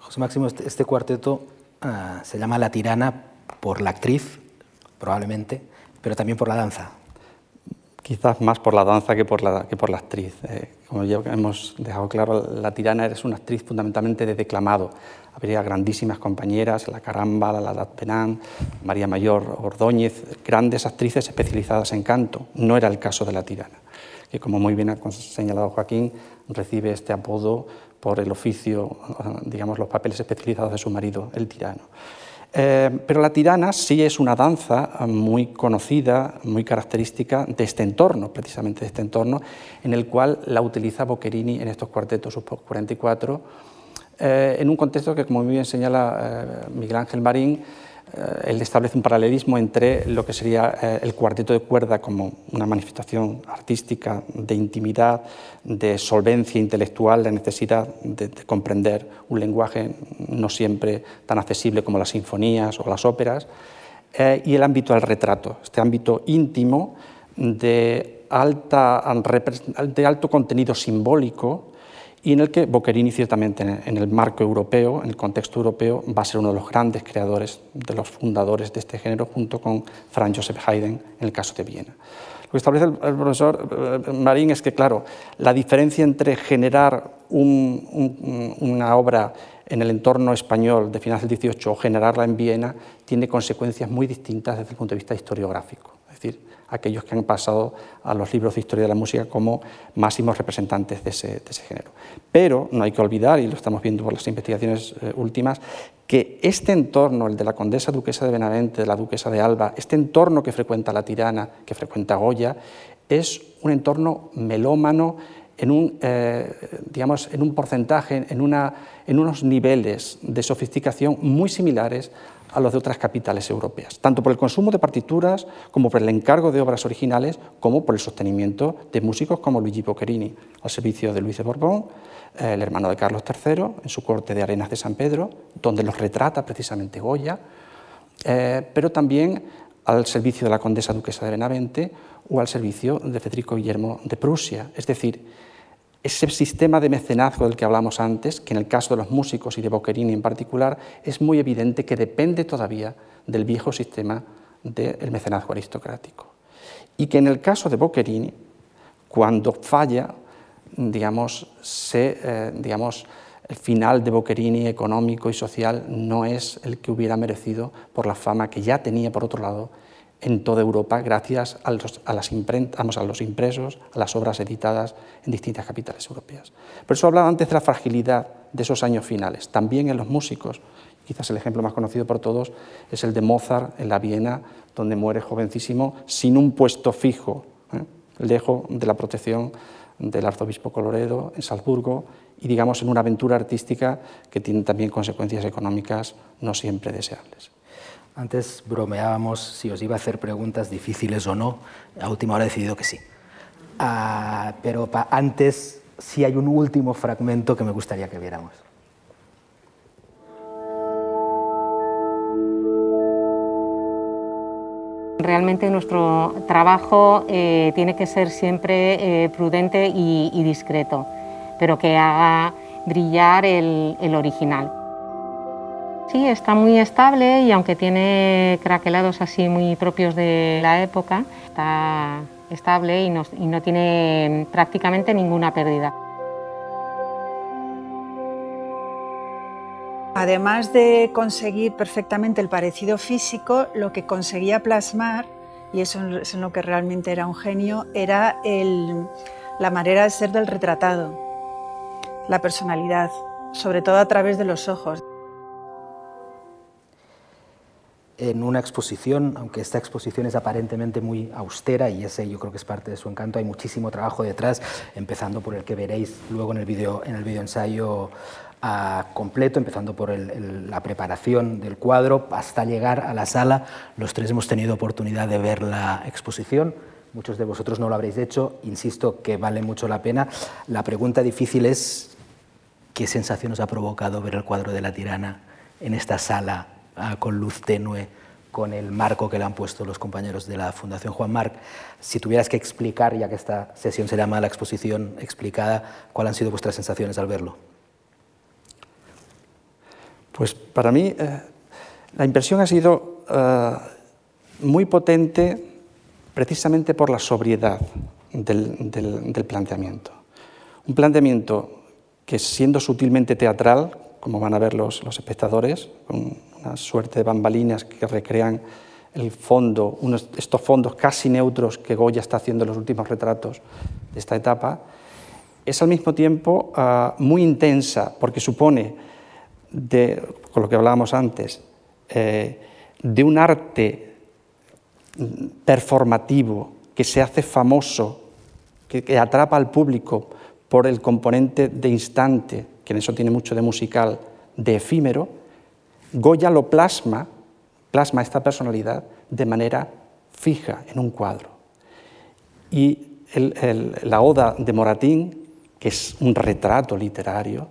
José Máximo, este, este cuarteto uh, se llama La Tirana por la actriz, probablemente, pero también por la danza. Quizás más por la danza que por la, que por la actriz. Eh, como ya hemos dejado claro, la tirana es una actriz fundamentalmente de declamado. Habría grandísimas compañeras, la Caramba, la Ladat Penán, María Mayor Ordóñez, grandes actrices especializadas en canto. No era el caso de la tirana, que como muy bien ha señalado Joaquín, recibe este apodo por el oficio, digamos, los papeles especializados de su marido, el tirano. Eh, pero la tirana sí es una danza muy conocida, muy característica de este entorno, precisamente de este entorno, en el cual la utiliza Boccherini en estos cuartetos, sus 44, eh, en un contexto que, como muy bien señala eh, Miguel Ángel Marín, él establece un paralelismo entre lo que sería eh, el cuarteto de cuerda como una manifestación artística de intimidad, de solvencia intelectual, de necesidad de, comprender un lenguaje no siempre tan accesible como las sinfonías o las óperas, eh, y el ámbito del retrato, este ámbito íntimo de, de alto contenido simbólico, y en el que Boccherini ciertamente en el marco europeo, en el contexto europeo, va a ser uno de los grandes creadores, de los fundadores de este género, junto con Franz Joseph Haydn en el caso de Viena. Lo que establece el, profesor eh, Marín es que, claro, la diferencia entre generar una obra en el entorno español de finales del XVIII o generarla en Viena tiene consecuencias muy distintas desde el punto de vista historiográfico. Es decir, aquellos que han pasado a los libros de historia de la música como máximos representantes de ese, género. Pero no hay que olvidar, y lo estamos viendo por las investigaciones eh, últimas, que este entorno, el de la condesa duquesa de Benavente, de la duquesa de Alba, este entorno que frecuenta la tirana, que frecuenta Goya, es un entorno melómano en un, eh, digamos, en un porcentaje, en, una, en unos niveles de sofisticación muy similares a los de otras capitales europeas, tanto por el consumo de partituras como por el encargo de obras originales, como por el sostenimiento de músicos como Luigi Boccherini, al servicio de Luis de Borbón, el hermano de Carlos III, en su corte de Arenas de San Pedro, donde los retrata precisamente Goya, eh, pero también al servicio de la condesa duquesa de Benavente o al servicio de Federico Guillermo de Prusia. Es decir, ese sistema de mecenazgo del que hablamos antes, que en el caso de los músicos y de Boccherini en particular, es muy evidente que depende todavía del viejo sistema del mecenazgo aristocrático. Y que en el caso de Boccherini, cuando falla, digamos, se, eh, digamos, el final de Boccherini económico y social no es el que hubiera merecido por la fama que ya tenía, por otro lado, en toda Europa, gracias a los, a las a los impresos, a las obras editadas en distintas capitales europeas. Por eso hablaba antes de la fragilidad de esos años finales, también en los músicos. Quizás el ejemplo más conocido por todos es el de Mozart en la Viena, donde muere jovencísimo sin un puesto fijo, ¿eh? lejos de la protección del arzobispo Coloredo en Salzburgo y digamos en una aventura artística que tiene también consecuencias económicas no siempre deseables. Antes bromeábamos si os iba a hacer preguntas difíciles o no. A última hora he decidido que sí. Ah, pero antes sí hay un último fragmento que me gustaría que viéramos. Realmente nuestro trabajo eh, tiene que ser siempre eh, prudente y, discreto, pero que haga brillar el original. Sí, está muy estable y aunque tiene craquelados así muy propios de la época, está estable y no, tiene prácticamente ninguna pérdida. Además de conseguir perfectamente el parecido físico, lo que conseguía plasmar, y eso es en lo que realmente era un genio, era la manera de ser del retratado, la personalidad, sobre todo a través de los ojos en una exposición, aunque esta exposición es aparentemente muy austera y ese yo creo que es parte de su encanto, hay muchísimo trabajo detrás, empezando por el que veréis luego en el video, en el video ensayo ah, completo, empezando por la preparación del cuadro hasta llegar a la sala. Los tres hemos tenido oportunidad de ver la exposición. Muchos de vosotros no lo habréis hecho, insisto que vale mucho la pena. La pregunta difícil es, ¿qué sensación os ha provocado ver el cuadro de la tirana en esta sala con luz tenue, con el marco que le han puesto los compañeros de la Fundación Juan Marc. Si tuvieras que explicar, ya que esta sesión se llama la exposición explicada, ¿cuáles han sido vuestras sensaciones al verlo? Pues para mí eh, la impresión ha sido eh, muy potente precisamente por la sobriedad del, planteamiento. Un planteamiento que siendo sutilmente teatral, como van a ver los, espectadores, una suerte de bambalinas que recrean el fondo, unos, estos fondos casi neutros que Goya está haciendo en los últimos retratos de esta etapa, es al mismo tiempo ah, muy intensa porque supone, de, con lo que hablábamos antes, eh, de un arte performativo que se hace famoso, que, que atrapa al público por el componente de instante, que en eso tiene mucho de musical, de efímero, Goya lo plasma, plasma esta personalidad de manera fija en un cuadro. Y la oda de Moratín, que es un retrato literario,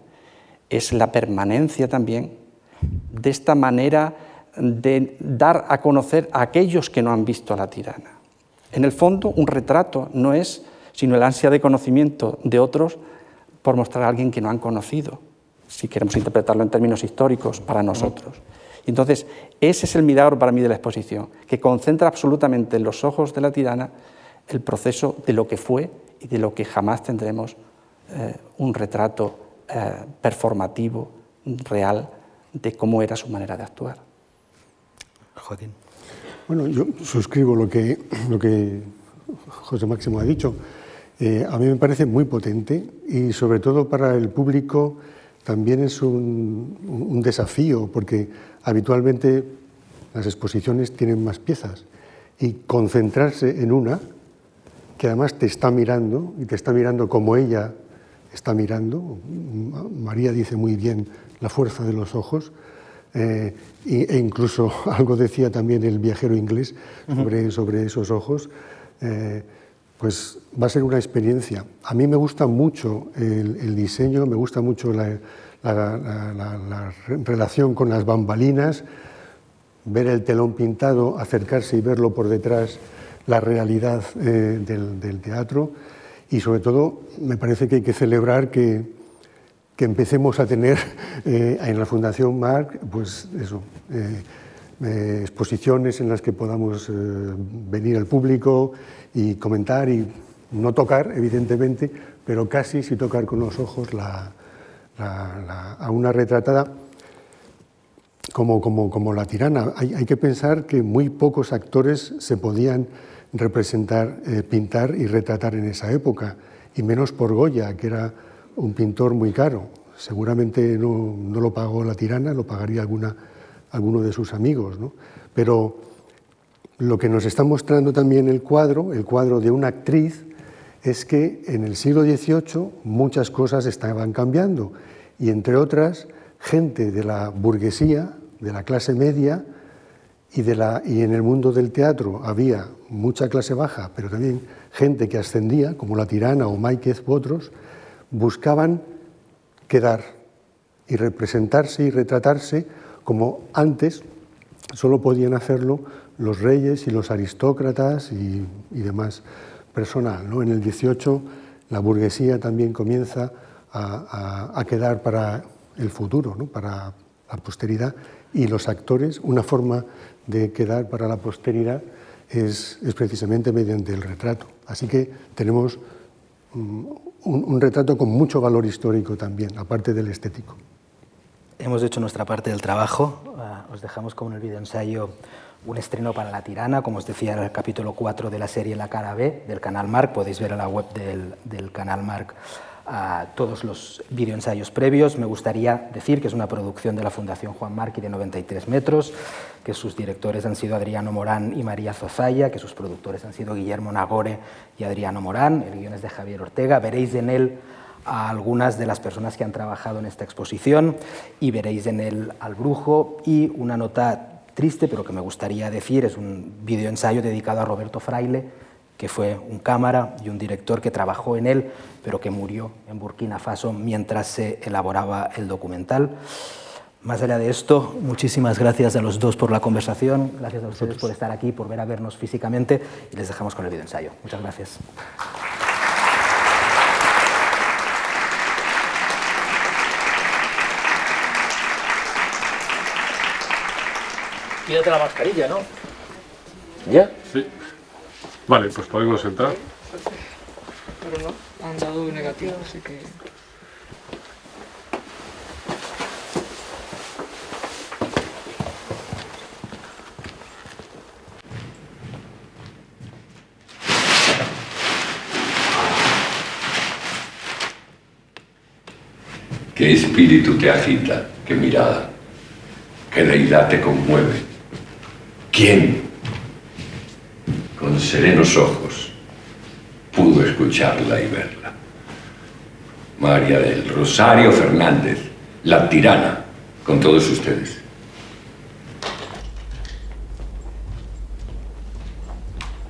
es la permanencia también de esta manera de dar a conocer a aquellos que no han visto a la tirana. En el fondo, un retrato no es sino el ansia de conocimiento de otros por mostrar a alguien que no han conocido, si queremos interpretarlo en términos históricos, para nosotros. Entonces, ese es el milagro para mí de la exposición, que concentra absolutamente en los ojos de la tirana el proceso de lo que fue y de lo que jamás tendremos eh, un retrato eh, performativo, real, de cómo era su manera de actuar. Joaquín. Bueno, yo suscribo lo que, lo que José Máximo ha dicho. Eh, a mí me parece muy potente y sobre todo para el público también es un, desafío porque habitualmente las exposiciones tienen más piezas. Y concentrarse en una que además te está mirando y te está mirando como ella está mirando, María dice muy bien la fuerza de los ojos, eh, e incluso algo decía también el viajero inglés sobre, sobre esos ojos, eh, pues va a ser una experiencia. A mí me gusta mucho el, diseño, me gusta mucho la, relación con las bambalinas, ver el telón pintado, acercarse y verlo por detrás, la realidad eh, del, teatro y sobre todo me parece que hay que celebrar que, que empecemos a tener eh, en la Fundación Marc pues eso, eh, exposiciones en las que podamos venir al público y comentar y no tocar, evidentemente, pero casi si tocar con los ojos a una retratada como, como, como la tirana. Hay, hay, que pensar que muy pocos actores se podían representar, eh, pintar y retratar en esa época, y menos por Goya, que era un pintor muy caro. Seguramente no, no lo pagó la tirana, lo pagaría alguna, alguno de sus amigos. ¿no? Pero lo que nos está mostrando también el cuadro, el cuadro de una actriz, es que en el siglo XVIII muchas cosas estaban cambiando y entre otras gente de la burguesía, de la clase media y, de la, y en el mundo del teatro había mucha clase baja, pero también gente que ascendía, como la tirana o Máiquez u otros, buscaban quedar y representarse y retratarse como antes solo podían hacerlo los reyes y los aristócratas y, demás personal. ¿no? En el 18 la burguesía también comienza a, quedar para el futuro, ¿no? para la posteridad, y los actores, una forma de quedar para la posteridad es, es precisamente mediante el retrato. Así que tenemos mm, un, un retrato con mucho valor histórico también, aparte del estético. Hemos hecho nuestra parte del trabajo. Os dejamos con el videoensayo un estreno para La Tirana, como os decía, en el capítulo 4 de la serie La Cara B del canal Marc. Podéis ver en la web del, del canal Marc a todos los videoensayos previos. Me gustaría decir que es una producción de la Fundación Juan Marc y de 93 metros, que sus directores han sido Adriano Morán y María Zozaya, que sus productores han sido Guillermo Nagore y Adriano Morán. El guion es de Javier Ortega. Veréis en él a algunas de las personas que han trabajado en esta exposición y veréis en él al brujo y una nota triste, pero que me gustaría decir, es un videoensayo dedicado a Roberto Fraile, que fue un cámara y un director que trabajó en él, pero que murió en Burkina Faso mientras se elaboraba el documental. Más allá de esto, muchísimas gracias a los dos por la conversación, gracias a ustedes por estar aquí, por ver a vernos físicamente y les dejamos con el videoensayo. Muchas gracias. Quítate la mascarilla, ¿no? ¿Ya? Sí. Vale, pues podemos entrar. Pero no, han dado negativo, así que... ¿Qué espíritu te agita? ¿Qué mirada? ¿Qué deidad te conmueve? ¿Quién, con serenos ojos, pudo escucharla y verla? María del Rosario Fernández, la tirana, con todos ustedes.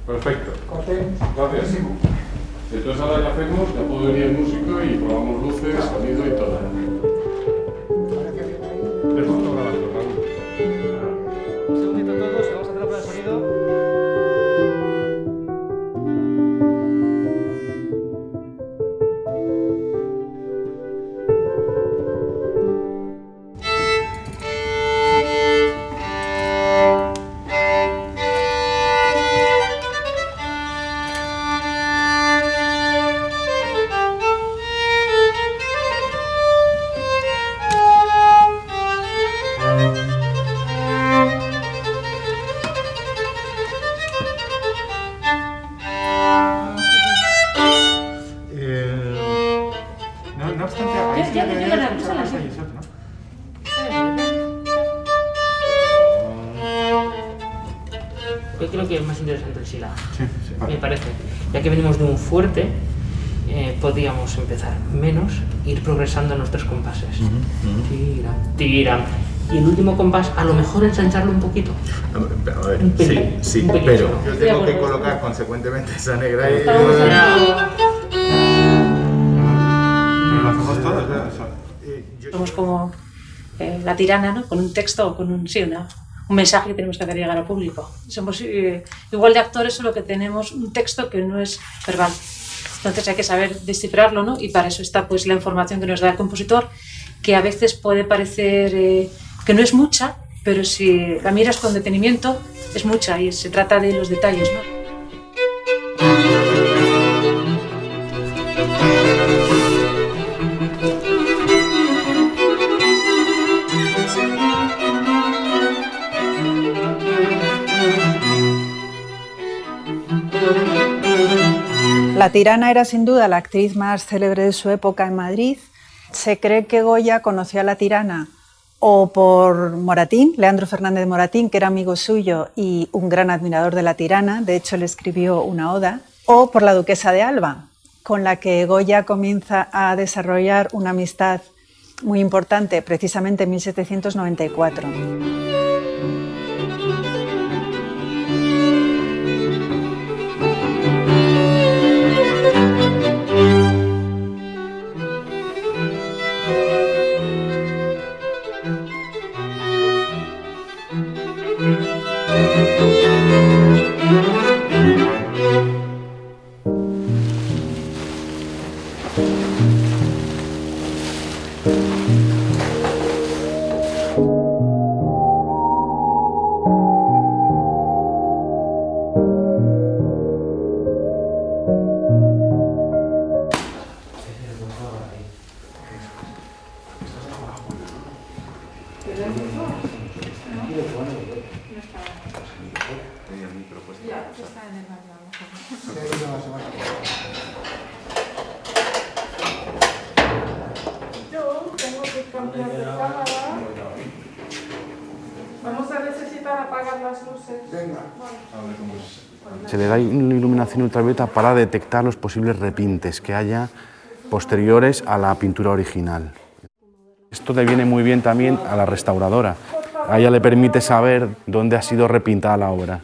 Perfecto. Gracias. Entonces ahora ya hacemos, ya puedo venir el músico y probamos luces, sonido y todo. Fuerte, eh, podíamos empezar menos, ir progresando nuestros compases. Tira, tira, y el último compás a lo mejor ensancharlo un poquito. A ver, Un sí, sí, un pero yo tengo que colocar consecuentemente esa negra y... Lo hacemos todos, ¿verdad? Somos como eh, la tirana, ¿no? Con un texto, con un, sí, una- un mensaje que tenemos que hacer llegar al público. Somos eh, igual de actores, solo que tenemos un texto que no es verbal. Entonces hay que saber descifrarlo, ¿no? Y para eso está pues la información que nos da el compositor, que a veces puede parecer eh, que no es mucha, pero si la miras con detenimiento es mucha y se trata de los detalles, ¿no? La tirana era sin duda la actriz más célebre de su época en Madrid. Se cree que Goya conoció a la tirana o por Moratín, Leandro Fernández de Moratín, que era amigo suyo y un gran admirador de la tirana, de hecho le escribió una oda, o por la duquesa de Alba, con la que Goya comienza a desarrollar una amistad muy importante precisamente en 1794. Yo para detectar los posibles repintes que haya posteriores a la pintura original. Esto le viene muy bien también a la restauradora. A ella le permite saber dónde ha sido repintada la obra.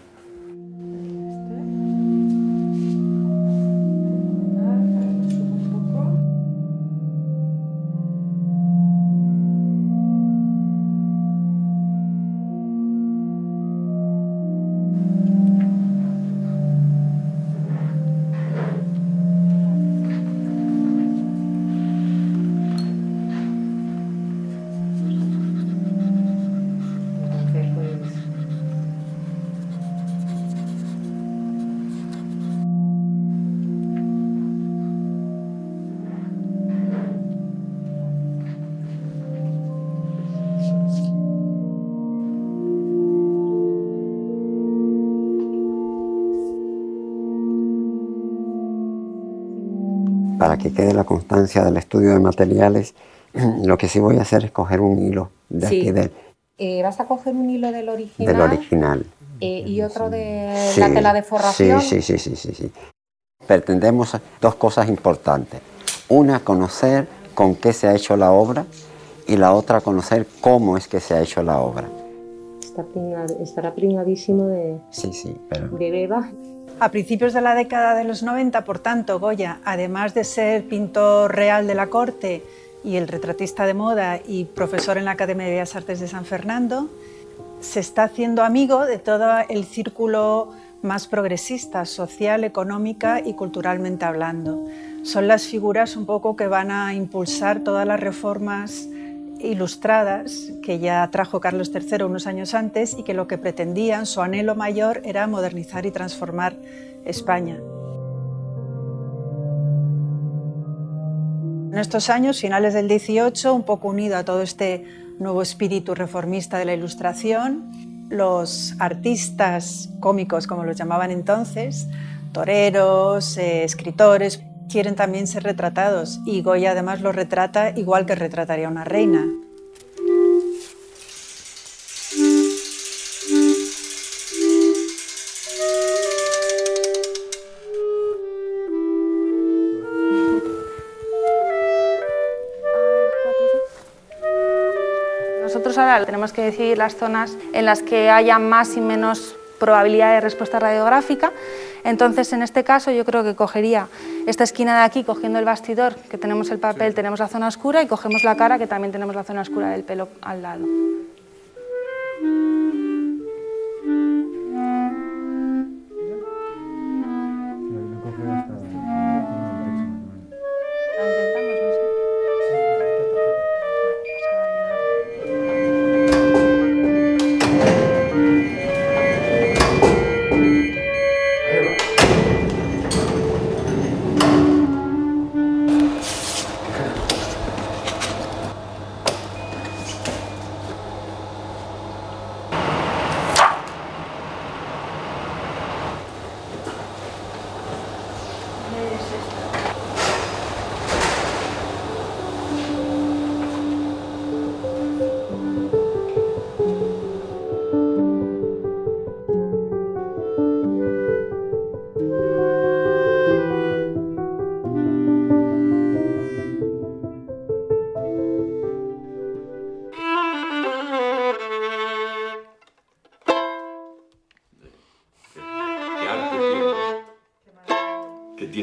Que quede la constancia del estudio de materiales, lo que sí voy a hacer es coger un hilo de Sí. aquí del, Eh, ¿Vas a coger un hilo del original, del original. eh, y otro de Sí, la tela de forración? Sí, sí, sí, sí, sí. Pretendemos dos cosas importantes. Una, conocer con qué se ha hecho la obra y la otra, conocer cómo es que se ha hecho la obra. Está pringa- estará pringadísimo de, Sí, sí, pero... de beba. A principios de la década de los 90, por tanto, Goya, además de ser pintor real de la corte y el retratista de moda y profesor en la Academia de Bellas Artes de San Fernando, se está haciendo amigo de todo el círculo más progresista, social, económica y culturalmente hablando. Son las figuras un poco que van a impulsar todas las reformas ilustradas que ya trajo Carlos III unos años antes y que lo que pretendían, su anhelo mayor, era modernizar y transformar España. En estos años, finales del 18, un poco unido a todo este nuevo espíritu reformista de la Ilustración, los artistas cómicos, como los llamaban entonces, toreros, eh, escritores, quieren también ser retratados y Goya además los retrata igual que retrataría una reina. nosotros ahora tenemos que decidir las zonas en las que haya más y menos probabilidad de respuesta radiográfica. Entonces, en este caso, yo creo que cogería esta esquina de aquí, cogiendo el bastidor, que tenemos el papel, tenemos la zona oscura, y cogemos la cara, que también tenemos la zona oscura del pelo al lado.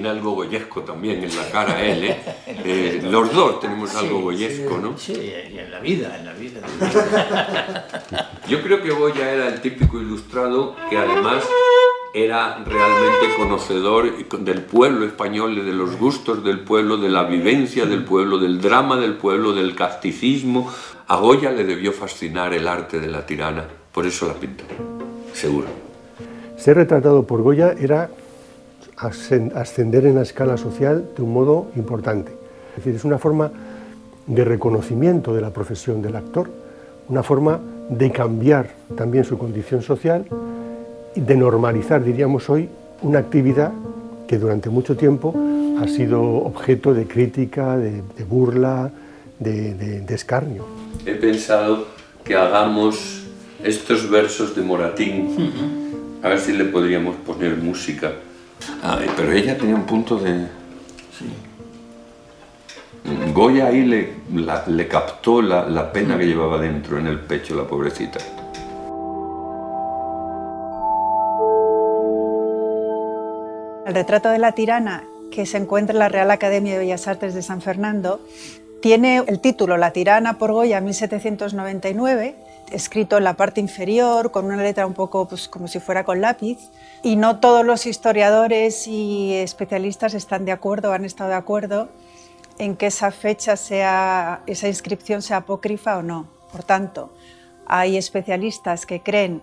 Algo goyesco también en la cara él, ¿eh? Eh, los dos tenemos algo goyesco, ¿no? Sí, y en la vida, en la vida. Yo creo que Goya era el típico ilustrado que además era realmente conocedor del pueblo español, de los gustos del pueblo, de la vivencia del pueblo, del drama del pueblo, del casticismo. A Goya le debió fascinar el arte de la tirana, por eso la pintó, seguro. Ser retratado por Goya era ascender en la escala social de un modo importante. Es decir, es una forma de reconocimiento de la profesión del actor, una forma de cambiar también su condición social y de normalizar, diríamos hoy, una actividad que durante mucho tiempo ha sido objeto de crítica, de, burla, de, de escarnio. He pensado que hagamos estos versos de Moratín, a ver si le podríamos poner música Ah, pero ella tenía un punto de... Sí. Goya ahí le, le captó la, la pena que llevaba dentro en el pecho, la pobrecita. El retrato de la tirana que se encuentra en la Real Academia de Bellas Artes de San Fernando tiene el título La tirana por Goya 1799 escrito en la parte inferior, con una letra un poco pues, como si fuera con lápiz, y no todos los historiadores y especialistas están de acuerdo, han estado de acuerdo en que esa fecha sea, esa inscripción sea apócrifa o no. Por tanto, hay especialistas que creen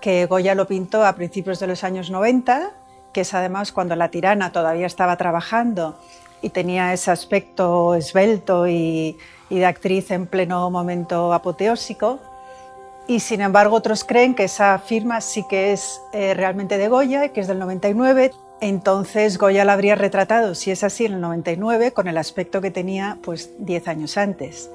que Goya lo pintó a principios de los años 90, que es además cuando la tirana todavía estaba trabajando y tenía ese aspecto esbelto y, y de actriz en pleno momento apoteósico, y sin embargo otros creen que esa firma sí que es eh, realmente de Goya, que es del 99. Entonces Goya la habría retratado, si es así, en el 99, con el aspecto que tenía pues 10 años antes.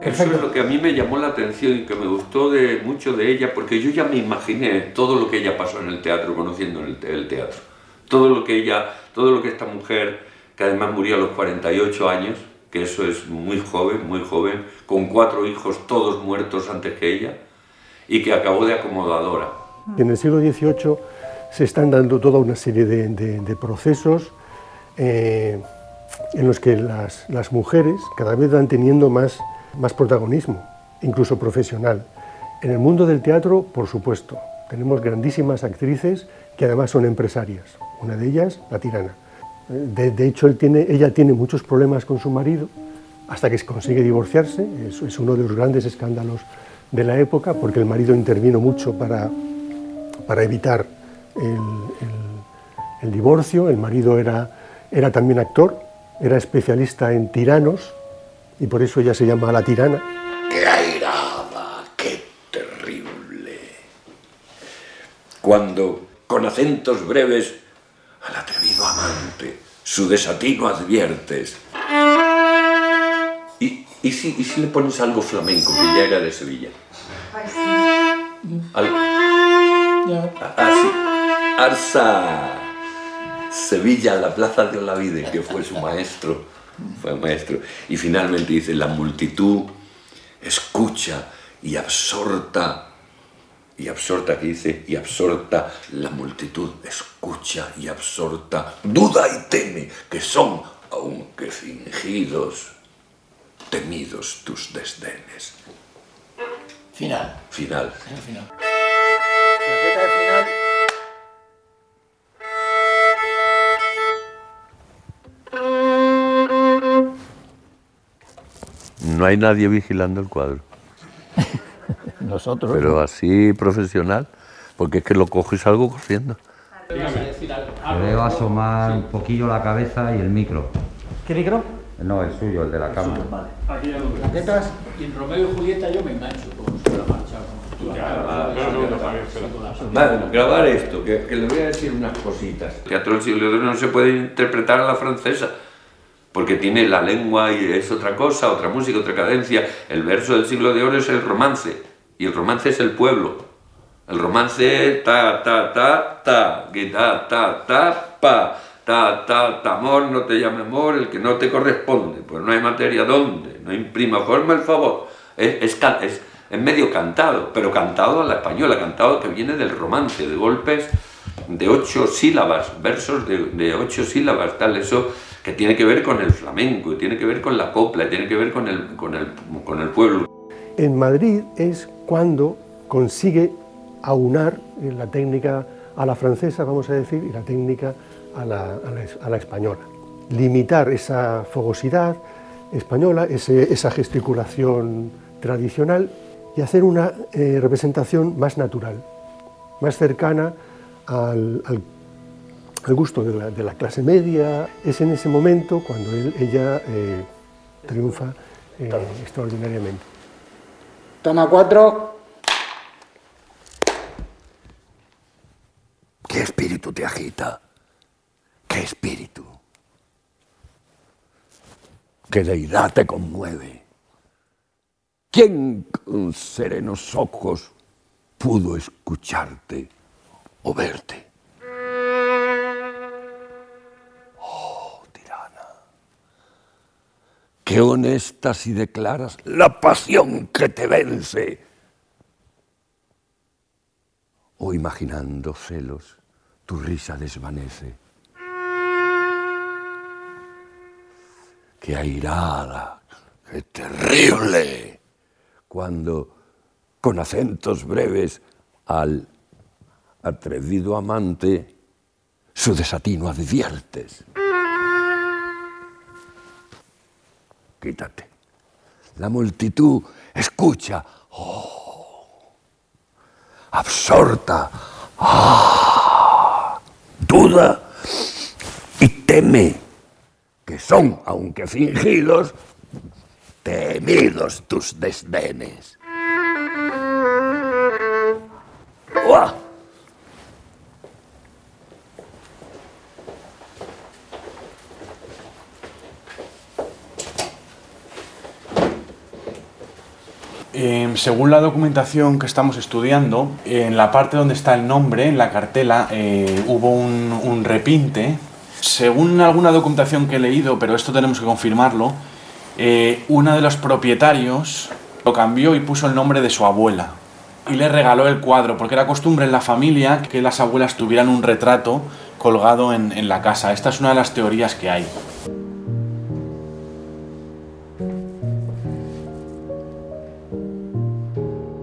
Eso es lo que a mí me llamó la atención y que me gustó de, mucho de ella, porque yo ya me imaginé todo lo que ella pasó en el teatro, conociendo el, el teatro. Todo lo que ella, todo lo que esta mujer, que además murió a los 48 años, que eso es muy joven, muy joven, con cuatro hijos todos muertos antes que ella, y que acabó de acomodadora. En el siglo XVIII se están dando toda una serie de, procesos eh, en los que las, las, mujeres cada vez van teniendo más, más protagonismo, incluso profesional. En el mundo del teatro, por supuesto, tenemos grandísimas actrices que además son empresarias. Una de ellas, la tirana. De, hecho, ella tiene muchos problemas con su marido hasta que consigue divorciarse. Es, es uno de los grandes escándalos de la época porque el marido intervino mucho para, para evitar el, el, divorcio. El marido era, era también actor, era especialista en tiranos y por eso ella se llama la tirana. ¡Qué airada! ¡Qué terrible! Cuando, con acentos breves, al atrevido amante, su desatino adviertes. ¿Y, y, si, ¿Y, si, le pones algo flamenco, que ya era de Sevilla? Al... Así. Arsa. Sevilla, la plaza de Olavide, que fue su maestro. Fue maestro. Y finalmente dice, la multitud escucha y absorta y absorta, que dice, y absorta la multitud, escucha y absorta, duda y teme, que son, aunque fingidos, temidos tus desdenes. Final. Final. final. No hay nadie vigilando el cuadro. Nosotros. Pero así profesional, porque es que lo cojo y salgo corriendo. Le veo asomar un poquillo la cabeza y el micro. ¿Qué micro? No, el suyo, el de la cámara. Vale. Aquí ya lo. Y en Romeo y Julieta yo me engancho con la marcha. Vale, grabar esto, que, que le voy a decir unas cositas. El teatro del siglo II no se puede interpretar a la francesa, porque tiene la lengua y es otra cosa, otra música, otra cadencia. El verso del siglo de oro es el romance, y el romance es el pueblo. El romance ta, ta, ta, ta, que ta, ta, ta, pa, ta, ta, ta, amor, no te llame amor, el que no te corresponde, pues no hay materia donde, no imprima forma el favor. Es, es, es, medio cantado, pero cantado a la española, cantado que viene del romance, de golpes de ocho sílabas, versos de, de ocho sílabas, tal, eso que tiene que ver con el flamenco, tiene que ver con la copla, tiene que ver con el, con el, con el pueblo. En Madrid es cuando consigue aunar eh, la técnica a la francesa, vamos a decir, y la técnica a la, a la es- a la española. Limitar esa fogosidad española, ese- esa gesticulación tradicional y hacer una eh, representación más natural, más cercana al, al- al gusto de la, de la clase media. Es en ese momento cuando él- ella eh, triunfa eh, extraordinariamente. Toma cuatro. ¿Qué espíritu te agita? ¿Qué espíritu? ¿Qué deidad te conmueve? ¿Quién con serenos ojos pudo escucharte o verte? Qué honesta si declaras la pasión que te vence. O imaginando celos, tu risa desvanece. Qué airada, qué terrible, cuando con acentos breves al atrevido amante su desatino adviertes. Quítate. La multitud escucha, oh, absorta, ah, duda y teme, que son, aunque fingidos, temidos tus desdenes. ¡Uah! Eh, según la documentación que estamos estudiando, en la parte donde está el nombre, en la cartela, eh, hubo un, repinte. Según alguna documentación que he leído, pero esto tenemos que confirmarlo, eh, uno de los propietarios lo cambió y puso el nombre de su abuela. Y le regaló el cuadro, porque era costumbre en la familia que las abuelas tuvieran un retrato colgado en la casa. Esta es una de las teorías que hay.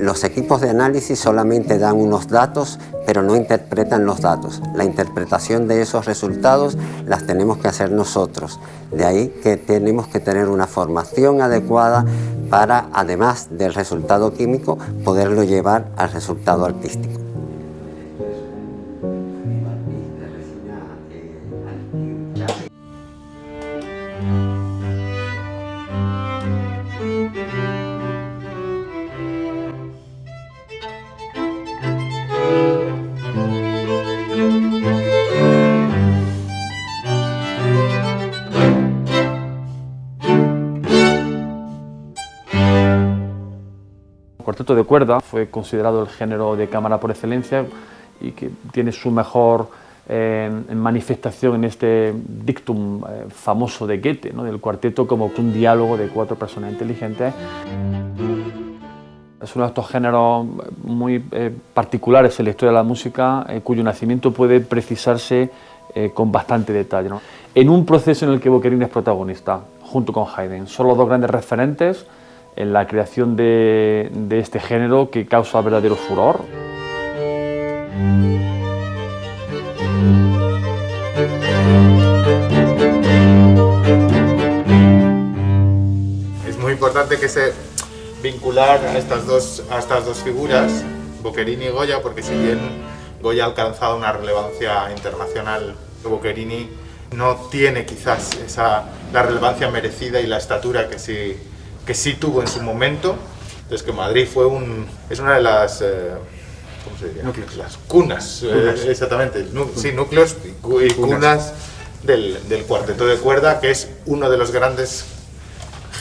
Los equipos de análisis solamente dan unos datos, pero no interpretan los datos. La interpretación de esos resultados las tenemos que hacer nosotros. De ahí que tenemos que tener una formación adecuada para, además del resultado químico, poderlo llevar al resultado artístico. De cuerda fue considerado el género de cámara por excelencia y que tiene su mejor eh, manifestación en este dictum eh, famoso de Goethe, ¿no? del cuarteto como un diálogo de cuatro personas inteligentes. Es uno de estos géneros muy eh, particulares en la historia de la música, cuyo nacimiento puede precisarse con bastante detalle. En un proceso en el que Boccherini es protagonista, junto con Haydn. Son los dos grandes referentes en la creación de, este género que causa verdadero furor. Es muy importante que se vincular a estas dos, figuras, Boccherini y Goya, porque si bien Goya ha alcanzado una relevancia internacional, Boccherini no tiene quizás la relevancia merecida y la estatura que sí, que sí tuvo en su momento. Entonces que Madrid fue un, es una de las... Eh, ¿cómo se diría? Núcleos. Las cunas, eh, Cunas. exactamente. Nu- sí, núcleos y, cu- y Cunas. cunas del, del cuarteto de cuerda, que es uno de los grandes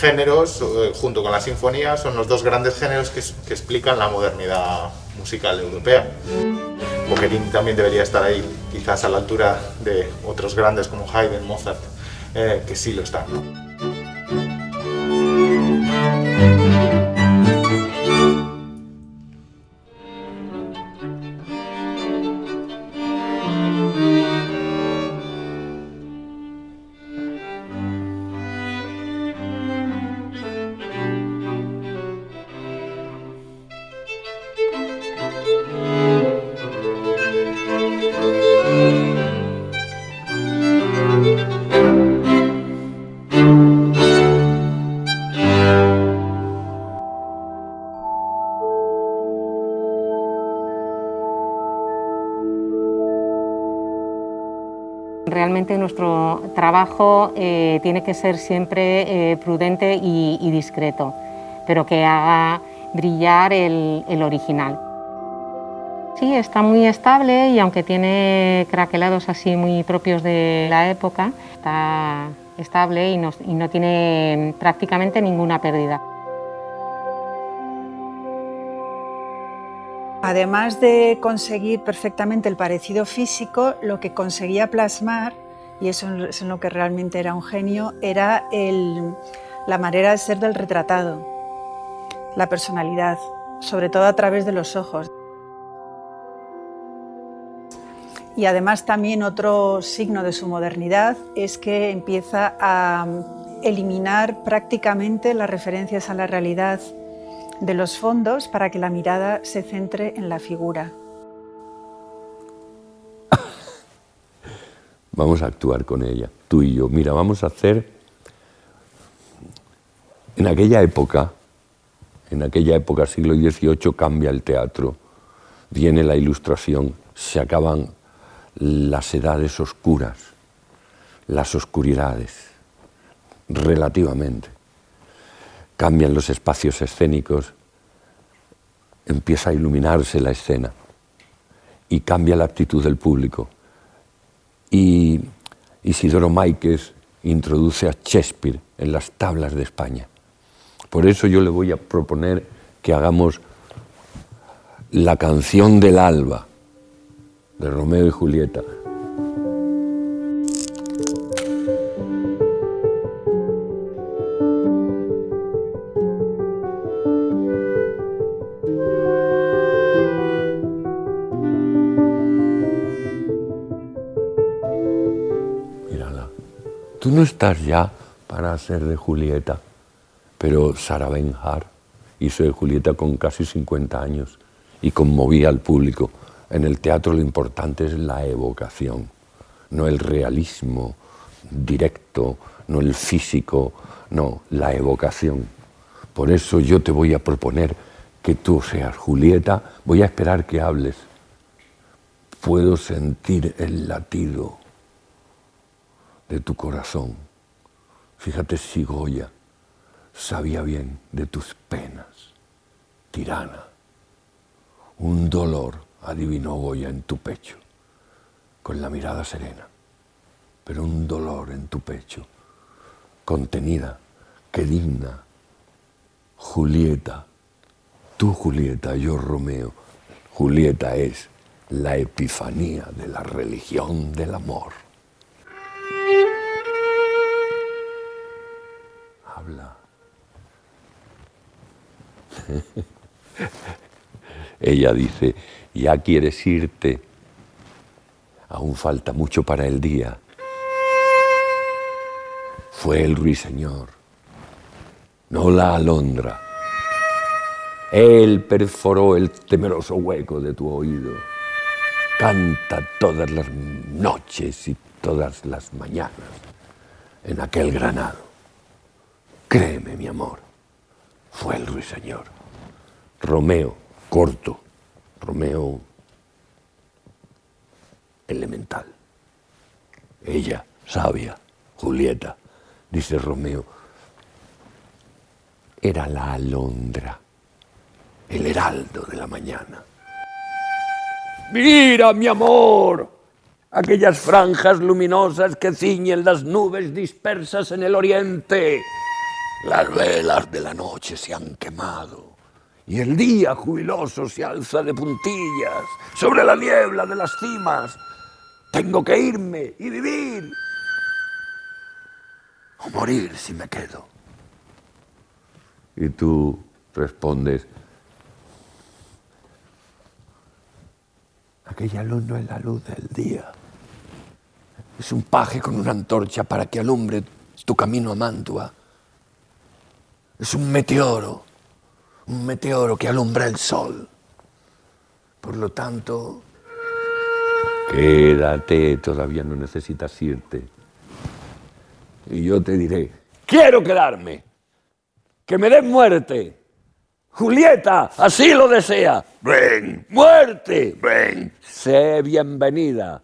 géneros, eh, junto con la sinfonía, son los dos grandes géneros que, es- que explican la modernidad musical europea. Boccherini también debería estar ahí, quizás a la altura de otros grandes como Haydn, Mozart, eh, que sí lo están. ¿no? Nuestro trabajo eh, tiene que ser siempre eh, prudente y, discreto, pero que haga brillar el, original. Sí, está muy estable y aunque tiene craquelados así muy propios de la época, está estable y no tiene prácticamente ninguna pérdida. Además de conseguir perfectamente el parecido físico, lo que conseguía plasmar, y eso es en lo que realmente era un genio, era la manera de ser del retratado, la personalidad, sobre todo a través de los ojos. Y además también otro signo de su modernidad es que empieza a eliminar prácticamente las referencias a la realidad de los fondos para que la mirada se centre en la figura. Vamos a actuar con ella, tú y yo. Mira, vamos a hacer... En aquella época, en aquella época, siglo XVIII, cambia el teatro, viene la ilustración, se acaban las edades oscuras, las oscuridades, relativamente. Cambian los espacios escénicos, empieza a iluminarse la escena y cambia la actitud del público. Y Isidoro Máiquez introduce a Shakespeare en las tablas de España. Por eso yo le voy a proponer que hagamos la canción del alba de Romeo y Julieta. Estás ya para ser de Julieta, pero Sara Benhar hizo de Julieta con casi 50 años y conmovía al público. En el teatro lo importante es la evocación, no el realismo directo, no el físico, no, la evocación. Por eso yo te voy a proponer que tú seas Julieta, voy a esperar que hables. Puedo sentir el latido de tu corazón. Fíjate si Goya sabía bien de tus penas, tirana. Un dolor adivinó Goya en tu pecho, con la mirada serena, pero un dolor en tu pecho, contenida, que digna. Julieta, tú Julieta, yo Romeo. Julieta es la epifanía de la religión del amor. Ella dice, ya quieres irte. Aún falta mucho para el día. Fue el ruiseñor, no la alondra. Él perforó el temeroso hueco de tu oído. Canta todas las noches y todas las mañanas en aquel granado. Créeme, mi amor, fue el ruiseñor. Romeo, corto. Romeo, elemental. Ella, sabia. Julieta, dice Romeo, era la alondra, el heraldo de la mañana. Mira, mi amor, aquellas franjas luminosas que ciñen las nubes dispersas en el oriente. Las velas de la noche se han quemado y el día jubiloso se alza de puntillas sobre la niebla de las cimas. Tengo que irme y vivir o morir si me quedo. Y tú respondes, aquella luz no es la luz del día. Es un paje con una antorcha para que alumbre tu camino a Mantua. Es un meteoro, un meteoro que alumbra el sol. Por lo tanto, quédate, todavía no necesitas irte. Y yo te diré, quiero quedarme, que me den muerte. Julieta, así lo desea. Ven, muerte, ven, sé bienvenida.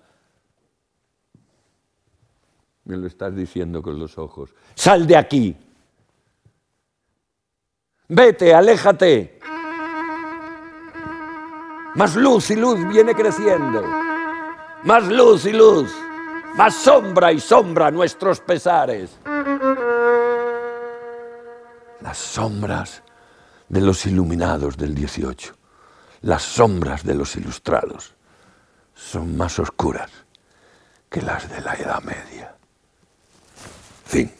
Me lo estás diciendo con los ojos. Sal de aquí. Vete, aléjate. Más luz y luz viene creciendo. Más luz y luz. Más sombra y sombra nuestros pesares. Las sombras de los iluminados del 18, las sombras de los ilustrados, son más oscuras que las de la Edad Media. Fin.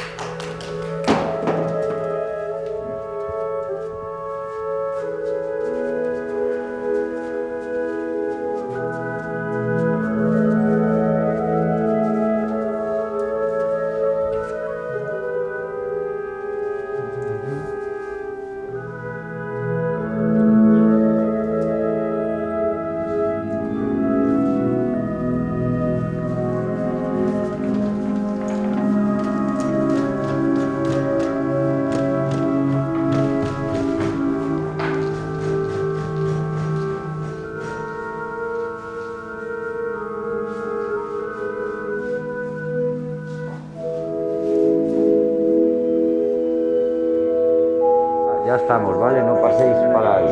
estamos, ¿vale? No paséis para ahí.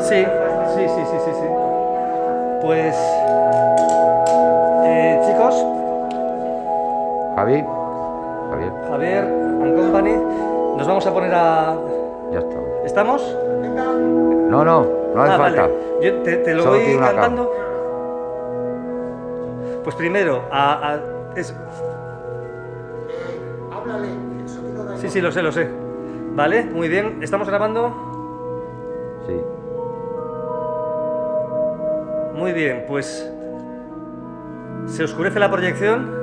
Sí, sí, sí, sí, sí, sí. Pues, eh, chicos, Javi, Javier, Javier and Company, nos vamos a poner a... ya está. ¿Estamos? No, no, no hace Ah, falta. vale. Yo te, te lo Solo voy cantando. Pues primero, a... a- es- Sí, sí, lo sé, lo sé. Vale, muy bien. ¿Estamos grabando? Sí. Muy bien, pues... Se oscurece la proyección.